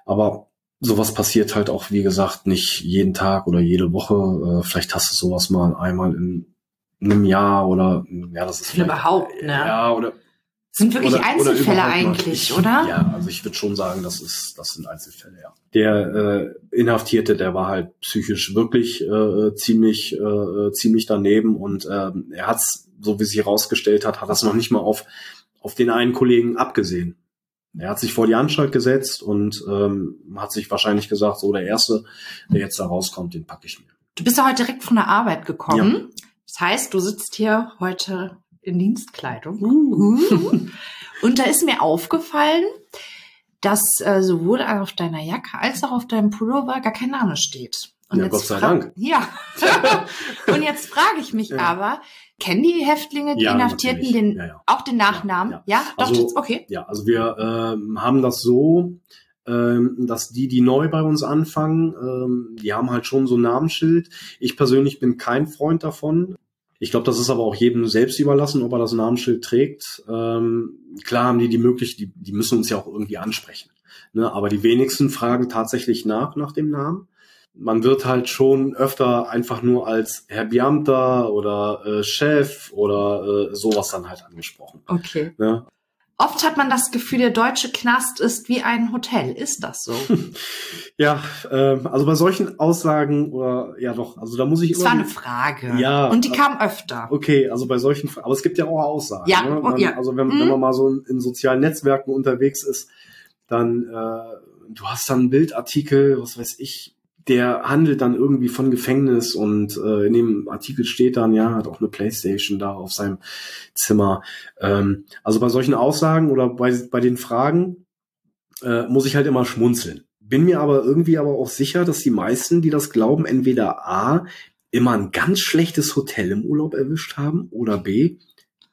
aber sowas passiert halt auch, wie gesagt, nicht jeden Tag oder jede Woche. Äh, vielleicht hast du sowas mal einmal in einem Jahr oder ja, das ist überhaupt, ne? Ja, oder sind wirklich oder, Einzelfälle oder eigentlich, ich, oder? Ja, also ich würde schon sagen, das ist, das sind Einzelfälle, ja. Der äh, Inhaftierte, der war halt psychisch wirklich äh, ziemlich, äh, ziemlich daneben und äh, er hat's, so wie sich herausgestellt hat, hat das noch nicht mal auf, auf den einen Kollegen abgesehen. Er hat sich vor die Anstalt gesetzt und ähm, hat sich wahrscheinlich gesagt, so der Erste, der jetzt da rauskommt, den packe ich mir. Du bist ja heute direkt von der Arbeit gekommen. Ja. Das heißt, du sitzt hier heute in Dienstkleidung. Uh. Und da ist mir aufgefallen, dass äh, sowohl auf deiner Jacke als auch auf deinem Pullover gar kein Name steht. Und ja, Gott sei Dank. Ja. <laughs> und jetzt frage ich mich ja. aber, kennen die Häftlinge, die ja, Inhaftierten, den, ja, ja. auch den Nachnamen? Ja, ja. doch, also, okay. Ja, also wir ähm, haben das so, ähm, dass die, die neu bei uns anfangen, ähm, die haben halt schon so ein Namensschild. Ich persönlich bin kein Freund davon. Ich glaube, das ist aber auch jedem selbst überlassen, ob er das Namensschild trägt. Ähm, klar haben die die Möglichkeit, die, die müssen uns ja auch irgendwie ansprechen. Ne? Aber die wenigsten fragen tatsächlich nach, nach dem Namen. Man wird halt schon öfter einfach nur als Herr Beamter oder äh, Chef oder äh, sowas dann halt angesprochen. Okay. Ne? Oft hat man das Gefühl, der deutsche Knast ist wie ein Hotel. Ist das so? <laughs> ja, ähm, also bei solchen Aussagen oder ja doch, also da muss ich das war eine Frage. Ja. Und die kam öfter. Okay, also bei solchen, aber es gibt ja auch Aussagen. Ja. Ne? Man, ja. Also wenn, hm. wenn man mal so in, in, sozialen Netzwerken unterwegs ist, dann äh, du hast dann Bildartikel, was weiß ich, der handelt dann irgendwie von Gefängnis und äh, in dem Artikel steht dann, ja, hat auch eine Playstation da auf seinem Zimmer. Ähm, also bei solchen Aussagen oder bei, bei den Fragen äh, muss ich halt immer schmunzeln. Bin mir aber irgendwie aber auch sicher, dass die meisten, die das glauben, entweder A, immer ein ganz schlechtes Hotel im Urlaub erwischt haben oder B,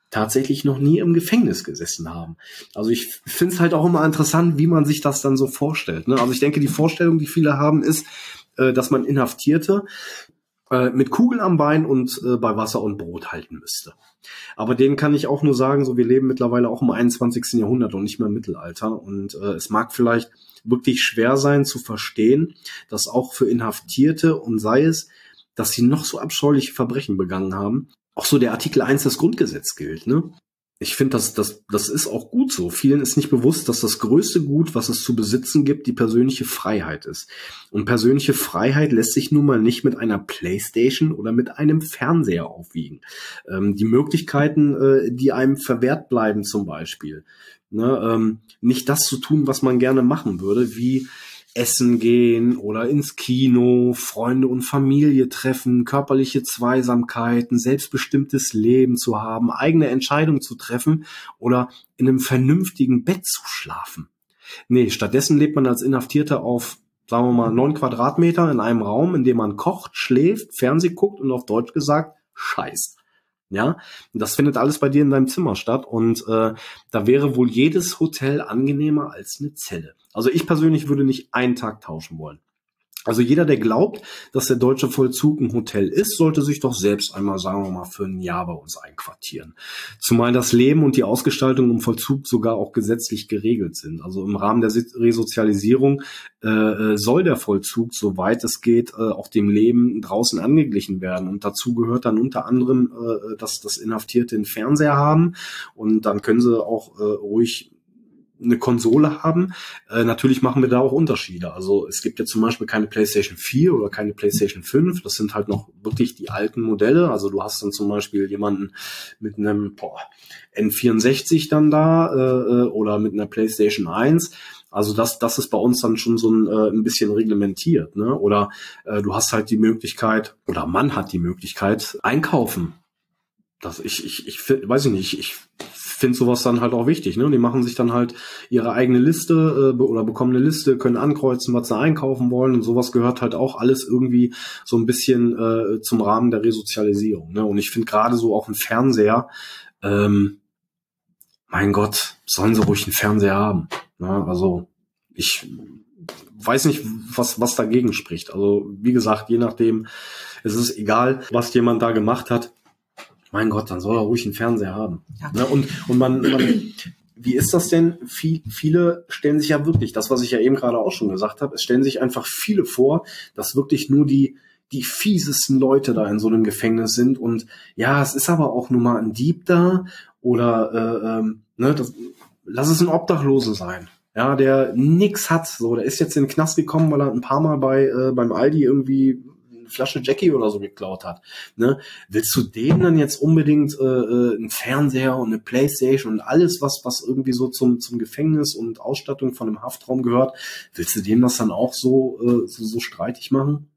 tatsächlich noch nie im Gefängnis gesessen haben. Also ich finde es halt auch immer interessant, wie man sich das dann so vorstellt. Ne? Also ich denke, die Vorstellung, die viele haben, ist, äh, dass man Inhaftierte äh, mit Kugel am Bein und äh, bei Wasser und Brot halten müsste. Aber denen kann ich auch nur sagen, so wir leben mittlerweile auch im 21. Jahrhundert und nicht mehr im Mittelalter. Und äh, es mag vielleicht wirklich schwer sein zu verstehen, dass auch für Inhaftierte und sei es, dass sie noch so abscheuliche Verbrechen begangen haben, auch so der Artikel 1 des Grundgesetzes gilt. Ne? Ich finde, das, das, das ist auch gut so. Vielen ist nicht bewusst, dass das größte Gut, was es zu besitzen gibt, die persönliche Freiheit ist. Und persönliche Freiheit lässt sich nun mal nicht mit einer Playstation oder mit einem Fernseher aufwiegen. Ähm, die Möglichkeiten, äh, die einem verwehrt bleiben zum Beispiel. Ne, ähm, nicht das zu tun, was man gerne machen würde, wie essen gehen oder ins Kino, Freunde und Familie treffen, körperliche Zweisamkeiten, selbstbestimmtes Leben zu haben, eigene Entscheidungen zu treffen oder in einem vernünftigen Bett zu schlafen. Nee, stattdessen lebt man als Inhaftierter auf, sagen wir mal, neun Quadratmeter in einem Raum, in dem man kocht, schläft, Fernseh guckt und auf Deutsch gesagt scheißt. Ja, das findet alles bei dir in deinem Zimmer statt und äh, da wäre wohl jedes Hotel angenehmer als eine Zelle. Also ich persönlich würde nicht einen Tag tauschen wollen. Also jeder, der glaubt, dass der deutsche Vollzug ein Hotel ist, sollte sich doch selbst einmal, sagen wir mal, für ein Jahr bei uns einquartieren. Zumal das Leben und die Ausgestaltung im Vollzug sogar auch gesetzlich geregelt sind. Also im Rahmen der Resozialisierung äh, äh, soll der Vollzug, soweit es geht, äh, auch dem Leben draußen angeglichen werden. Und dazu gehört dann unter anderem, äh, dass das Inhaftierte einen Fernseher haben und dann können sie auch äh, ruhig eine Konsole haben. Äh, natürlich machen wir da auch Unterschiede. Also es gibt ja zum Beispiel keine PlayStation 4 oder keine PlayStation 5. Das sind halt noch wirklich die alten Modelle. Also du hast dann zum Beispiel jemanden mit einem boah, N64 dann da äh, äh, oder mit einer PlayStation 1. Also das, das ist bei uns dann schon so ein, äh, ein bisschen reglementiert. Ne? Oder äh, du hast halt die Möglichkeit, oder man hat die Möglichkeit, einkaufen. Das, ich, ich, ich weiß ich nicht, ich finde sowas dann halt auch wichtig. Ne? Die machen sich dann halt ihre eigene Liste äh, oder bekommen eine Liste, können ankreuzen, was sie einkaufen wollen und sowas gehört halt auch alles irgendwie so ein bisschen äh, zum Rahmen der Resozialisierung. Ne? Und ich finde gerade so auch ein Fernseher, ähm, mein Gott, sollen sie ruhig einen Fernseher haben. Ne? Also ich weiß nicht, was, was dagegen spricht. Also wie gesagt, je nachdem, es ist egal, was jemand da gemacht hat mein Gott, dann soll er ruhig einen Fernseher haben. Ja. Ne? Und, und man, man, wie ist das denn? Viel, viele stellen sich ja wirklich, das, was ich ja eben gerade auch schon gesagt habe, es stellen sich einfach viele vor, dass wirklich nur die, die fiesesten Leute da in so einem Gefängnis sind. Und ja, es ist aber auch nur mal ein Dieb da oder äh, ähm, ne, das, lass es ein Obdachlose sein. Ja, der nix hat. So, der ist jetzt in den Knast gekommen, weil er ein paar Mal bei äh, beim Aldi irgendwie Flasche Jackie oder so geklaut hat. Ne? Willst du dem dann jetzt unbedingt äh, äh, einen Fernseher und eine Playstation und alles, was, was irgendwie so zum, zum Gefängnis und Ausstattung von einem Haftraum gehört, willst du dem das dann auch so, äh, so, so streitig machen?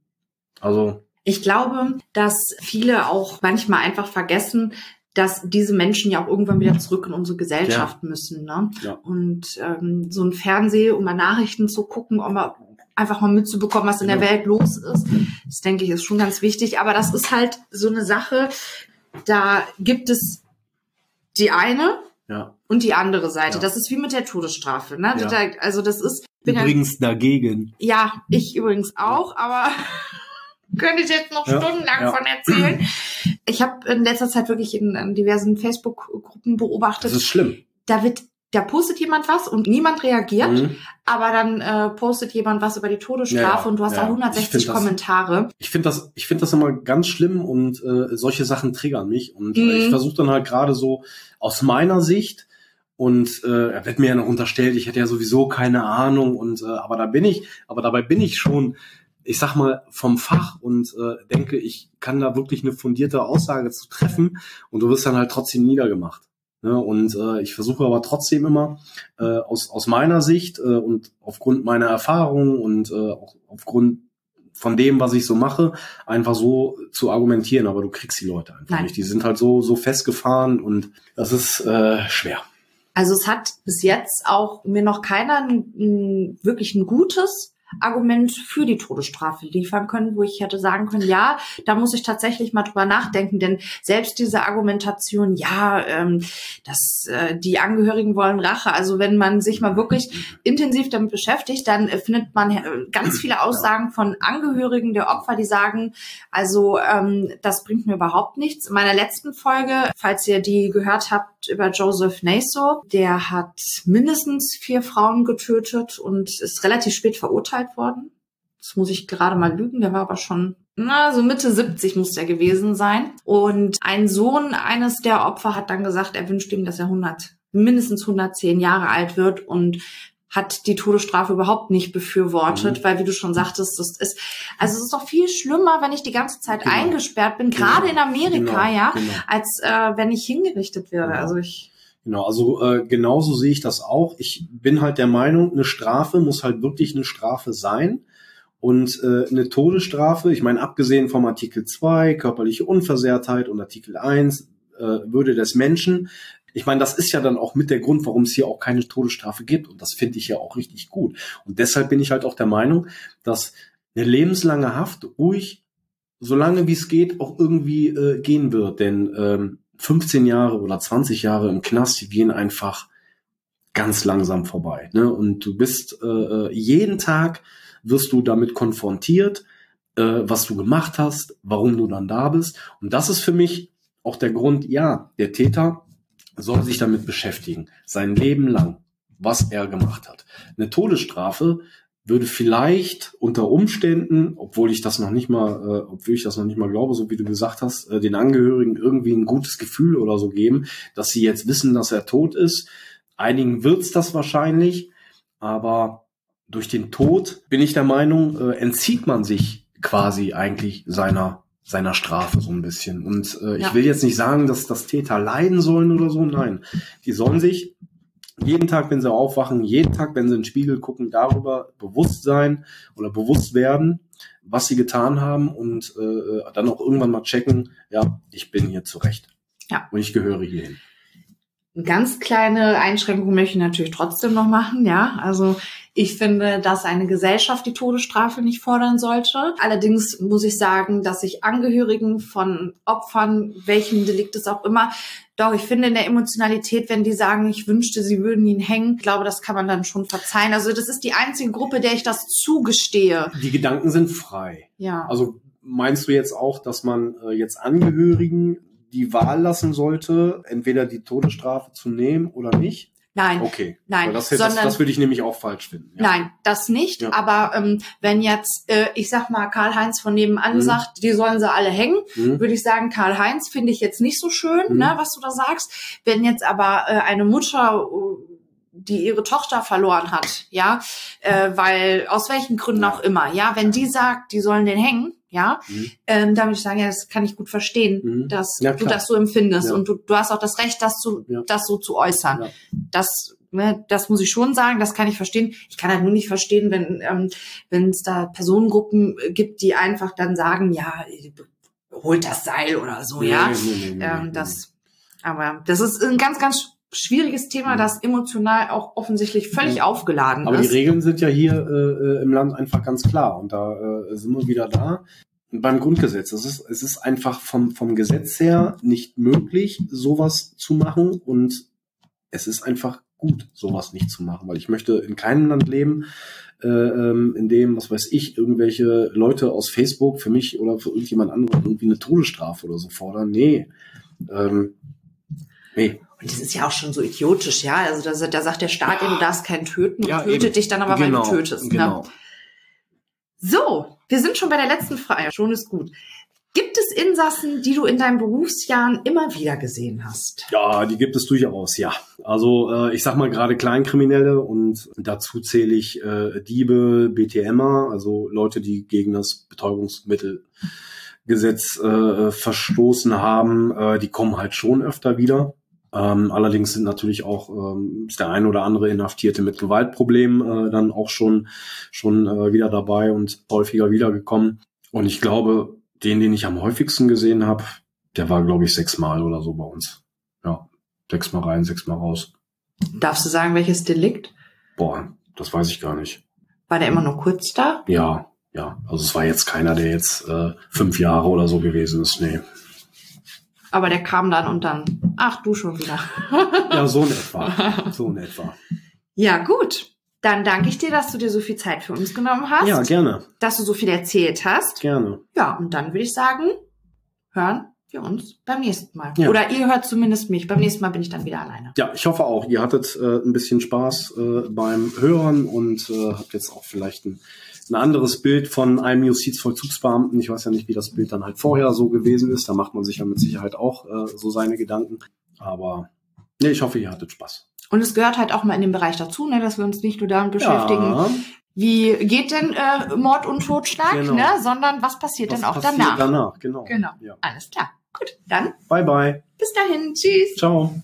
Also. Ich glaube, dass viele auch manchmal einfach vergessen, dass diese Menschen ja auch irgendwann wieder zurück in unsere Gesellschaft ja. müssen. Ne? Ja. Und ähm, so ein Fernseh, um mal Nachrichten zu gucken, um mal einfach mal mitzubekommen, was in der Welt los ist. Das denke ich ist schon ganz wichtig. Aber das ist halt so eine Sache, da gibt es die eine ja. und die andere Seite. Ja. Das ist wie mit der Todesstrafe. Ne? Ja. also das ist übrigens ja, dagegen. Ja, ich übrigens auch, aber <laughs> könnte ich jetzt noch stundenlang von erzählen. Ich habe in letzter Zeit wirklich in, in diversen Facebook-Gruppen beobachtet. Das ist schlimm. Da wird da postet jemand was und niemand reagiert, mhm. aber dann äh, postet jemand was über die Todesstrafe ja, ja, und du hast ja. da 160 ich Kommentare. Das, ich finde das, ich finde das immer ganz schlimm und äh, solche Sachen triggern mich und mhm. äh, ich mhm. versuche dann halt gerade so aus meiner Sicht und äh, er wird mir ja noch unterstellt, ich hätte ja sowieso keine Ahnung und äh, aber da bin ich, aber dabei bin ich schon ich sag mal, vom Fach und äh, denke, ich kann da wirklich eine fundierte Aussage zu treffen und du wirst dann halt trotzdem niedergemacht. Ne? Und äh, ich versuche aber trotzdem immer äh, aus, aus meiner Sicht äh, und aufgrund meiner Erfahrung und äh, auch aufgrund von dem, was ich so mache, einfach so zu argumentieren. Aber du kriegst die Leute einfach Nein. nicht. Die sind halt so, so festgefahren und das ist äh, schwer. Also es hat bis jetzt auch mir noch keiner ein, ein, wirklich ein gutes Argument für die Todesstrafe liefern können, wo ich hätte sagen können, ja, da muss ich tatsächlich mal drüber nachdenken, denn selbst diese Argumentation, ja, ähm, dass äh, die Angehörigen wollen Rache, also wenn man sich mal wirklich intensiv damit beschäftigt, dann äh, findet man äh, ganz viele Aussagen von Angehörigen der Opfer, die sagen, also ähm, das bringt mir überhaupt nichts. In meiner letzten Folge, falls ihr die gehört habt über Joseph Naso, der hat mindestens vier Frauen getötet und ist relativ spät verurteilt worden. Das muss ich gerade mal lügen, der war aber schon, na, so Mitte 70 muss der gewesen sein. Und ein Sohn eines der Opfer hat dann gesagt, er wünscht ihm, dass er 100, mindestens 110 Jahre alt wird und hat die Todesstrafe überhaupt nicht befürwortet, mhm. weil wie du schon sagtest, das ist also es ist doch viel schlimmer, wenn ich die ganze Zeit genau. eingesperrt bin, genau. gerade in Amerika, genau. ja, genau. als äh, wenn ich hingerichtet werde. Genau. Also ich Genau, also äh, genauso sehe ich das auch. Ich bin halt der Meinung, eine Strafe muss halt wirklich eine Strafe sein. Und äh, eine Todesstrafe, ich meine, abgesehen vom Artikel 2, körperliche Unversehrtheit und Artikel 1, äh, Würde des Menschen, ich meine, das ist ja dann auch mit der Grund, warum es hier auch keine Todesstrafe gibt. Und das finde ich ja auch richtig gut. Und deshalb bin ich halt auch der Meinung, dass eine lebenslange Haft ruhig, so lange wie es geht, auch irgendwie äh, gehen wird. Denn ähm, 15 Jahre oder 20 Jahre im Knast, die gehen einfach ganz langsam vorbei. Ne? Und du bist äh, äh jeden Tag wirst du damit konfrontiert, äh, was du gemacht hast, warum du dann da bist. Und das ist für mich auch der Grund, ja, der Täter soll sich damit beschäftigen, sein Leben lang, was er gemacht hat. Eine Todesstrafe würde vielleicht unter Umständen, obwohl ich das noch nicht mal, äh, obwohl ich das noch nicht mal glaube, so wie du gesagt hast, äh, den Angehörigen irgendwie ein gutes Gefühl oder so geben, dass sie jetzt wissen, dass er tot ist. Einigen wird's das wahrscheinlich, aber durch den Tod bin ich der Meinung, äh, entzieht man sich quasi eigentlich seiner seiner Strafe so ein bisschen. Und äh, ja. ich will jetzt nicht sagen, dass das Täter leiden sollen oder so. Nein, die sollen sich jeden Tag, wenn sie aufwachen, jeden Tag, wenn sie in den Spiegel gucken, darüber bewusst sein oder bewusst werden, was sie getan haben und äh, dann auch irgendwann mal checken, ja, ich bin hier zurecht. Ja. Und ich gehöre hierhin. Eine ganz kleine Einschränkung möchte ich natürlich trotzdem noch machen, ja. Also ich finde, dass eine Gesellschaft die Todesstrafe nicht fordern sollte. Allerdings muss ich sagen, dass ich Angehörigen von Opfern, welchem Delikt es auch immer, doch, ich finde in der Emotionalität, wenn die sagen, ich wünschte, sie würden ihn hängen, ich glaube, das kann man dann schon verzeihen. Also das ist die einzige Gruppe, der ich das zugestehe. Die Gedanken sind frei. Ja. Also meinst du jetzt auch, dass man äh, jetzt Angehörigen die Wahl lassen sollte, entweder die Todesstrafe zu nehmen oder nicht? Nein. Okay. Nein. das, sondern, das, das würde ich nämlich auch falsch finden. Ja. Nein, das nicht. Ja. Aber ähm, wenn jetzt, äh, ich sag mal, Karl-Heinz von nebenan mhm. sagt, die sollen sie alle hängen, mhm. würde ich sagen, Karl-Heinz finde ich jetzt nicht so schön, mhm. ne, was du da sagst. Wenn jetzt aber äh, eine Mutter äh, die ihre Tochter verloren hat, ja, äh, weil aus welchen Gründen auch immer, ja, wenn die sagt, die sollen den hängen, ja, mhm. ähm, da würde ich sagen, ja, das kann ich gut verstehen, mhm. dass ja, du das so empfindest ja. und du, du hast auch das Recht, das zu, ja. das so zu äußern. Das, ne, das muss ich schon sagen, das kann ich verstehen. Ich kann halt nur nicht verstehen, wenn ähm, wenn es da Personengruppen gibt, die einfach dann sagen, ja, holt das Seil oder so, nee, ja, nee, nee, ähm, das, aber das ist ein ganz, ganz schwieriges Thema, das emotional auch offensichtlich völlig ja. aufgeladen Aber ist. Aber die Regeln sind ja hier äh, äh, im Land einfach ganz klar und da äh, sind wir wieder da. Beim Grundgesetz. Es ist, es ist einfach vom, vom Gesetz her nicht möglich, sowas zu machen und es ist einfach gut, sowas nicht zu machen, weil ich möchte in keinem Land leben, äh, ähm, in dem, was weiß ich, irgendwelche Leute aus Facebook für mich oder für irgendjemand anderen irgendwie eine Todesstrafe oder so fordern. Nee. Ähm, nee. Und das ist ja auch schon so idiotisch, ja. Also da, da sagt der Staat, ja. du darfst keinen töten und ja, tötet eben. dich dann aber, genau, weil du genau, tötest. Ne? Genau. Ne? So, wir sind schon bei der letzten Frage. Schon ist gut. Gibt es Insassen, die du in deinen Berufsjahren immer wieder gesehen hast? Ja, die gibt es durchaus, ja. Also äh, ich sag mal gerade Kleinkriminelle und dazu zähle ich äh, Diebe, BTMer, also Leute, die gegen das Betäubungsmittelgesetz äh, verstoßen haben, äh, die kommen halt schon öfter wieder. Ähm, allerdings sind natürlich auch ähm, ist der ein oder andere Inhaftierte mit Gewaltproblemen äh, dann auch schon schon äh, wieder dabei und häufiger wiedergekommen. Und ich glaube, den, den ich am häufigsten gesehen habe, der war, glaube ich, sechsmal oder so bei uns. Ja, sechsmal rein, sechsmal raus. Darfst du sagen, welches Delikt? Boah, das weiß ich gar nicht. War der immer nur kurz da? Ja, ja. Also es war jetzt keiner, der jetzt äh, fünf Jahre oder so gewesen ist. Nee. Aber der kam dann und dann, ach du schon wieder. Ja, so in etwa. <laughs> So in etwa. Ja, gut. Dann danke ich dir, dass du dir so viel Zeit für uns genommen hast. Ja, gerne. Dass du so viel erzählt hast. Gerne. Ja, und dann würde ich sagen, hören wir uns beim nächsten Mal. Ja. Oder ihr hört zumindest mich. Beim nächsten Mal bin ich dann wieder alleine. Ja, ich hoffe auch, ihr hattet äh, ein bisschen Spaß äh, beim Hören und äh, habt jetzt auch vielleicht ein, ein anderes Bild von einem Justizvollzugsbeamten. Ich weiß ja nicht, wie das Bild dann halt vorher so gewesen ist. Da macht man sich ja mit Sicherheit auch äh, so seine Gedanken. Aber nee, ich hoffe, ihr hattet Spaß. Und es gehört halt auch mal in den Bereich dazu, ne, dass wir uns nicht nur damit beschäftigen, Ja, wie geht denn äh, Mord und Totschlag, Genau. ne, sondern was passiert was denn auch passiert danach. danach, genau. Genau. Ja. Alles klar. Gut, dann Bye, bye. bis dahin. Tschüss. Ciao.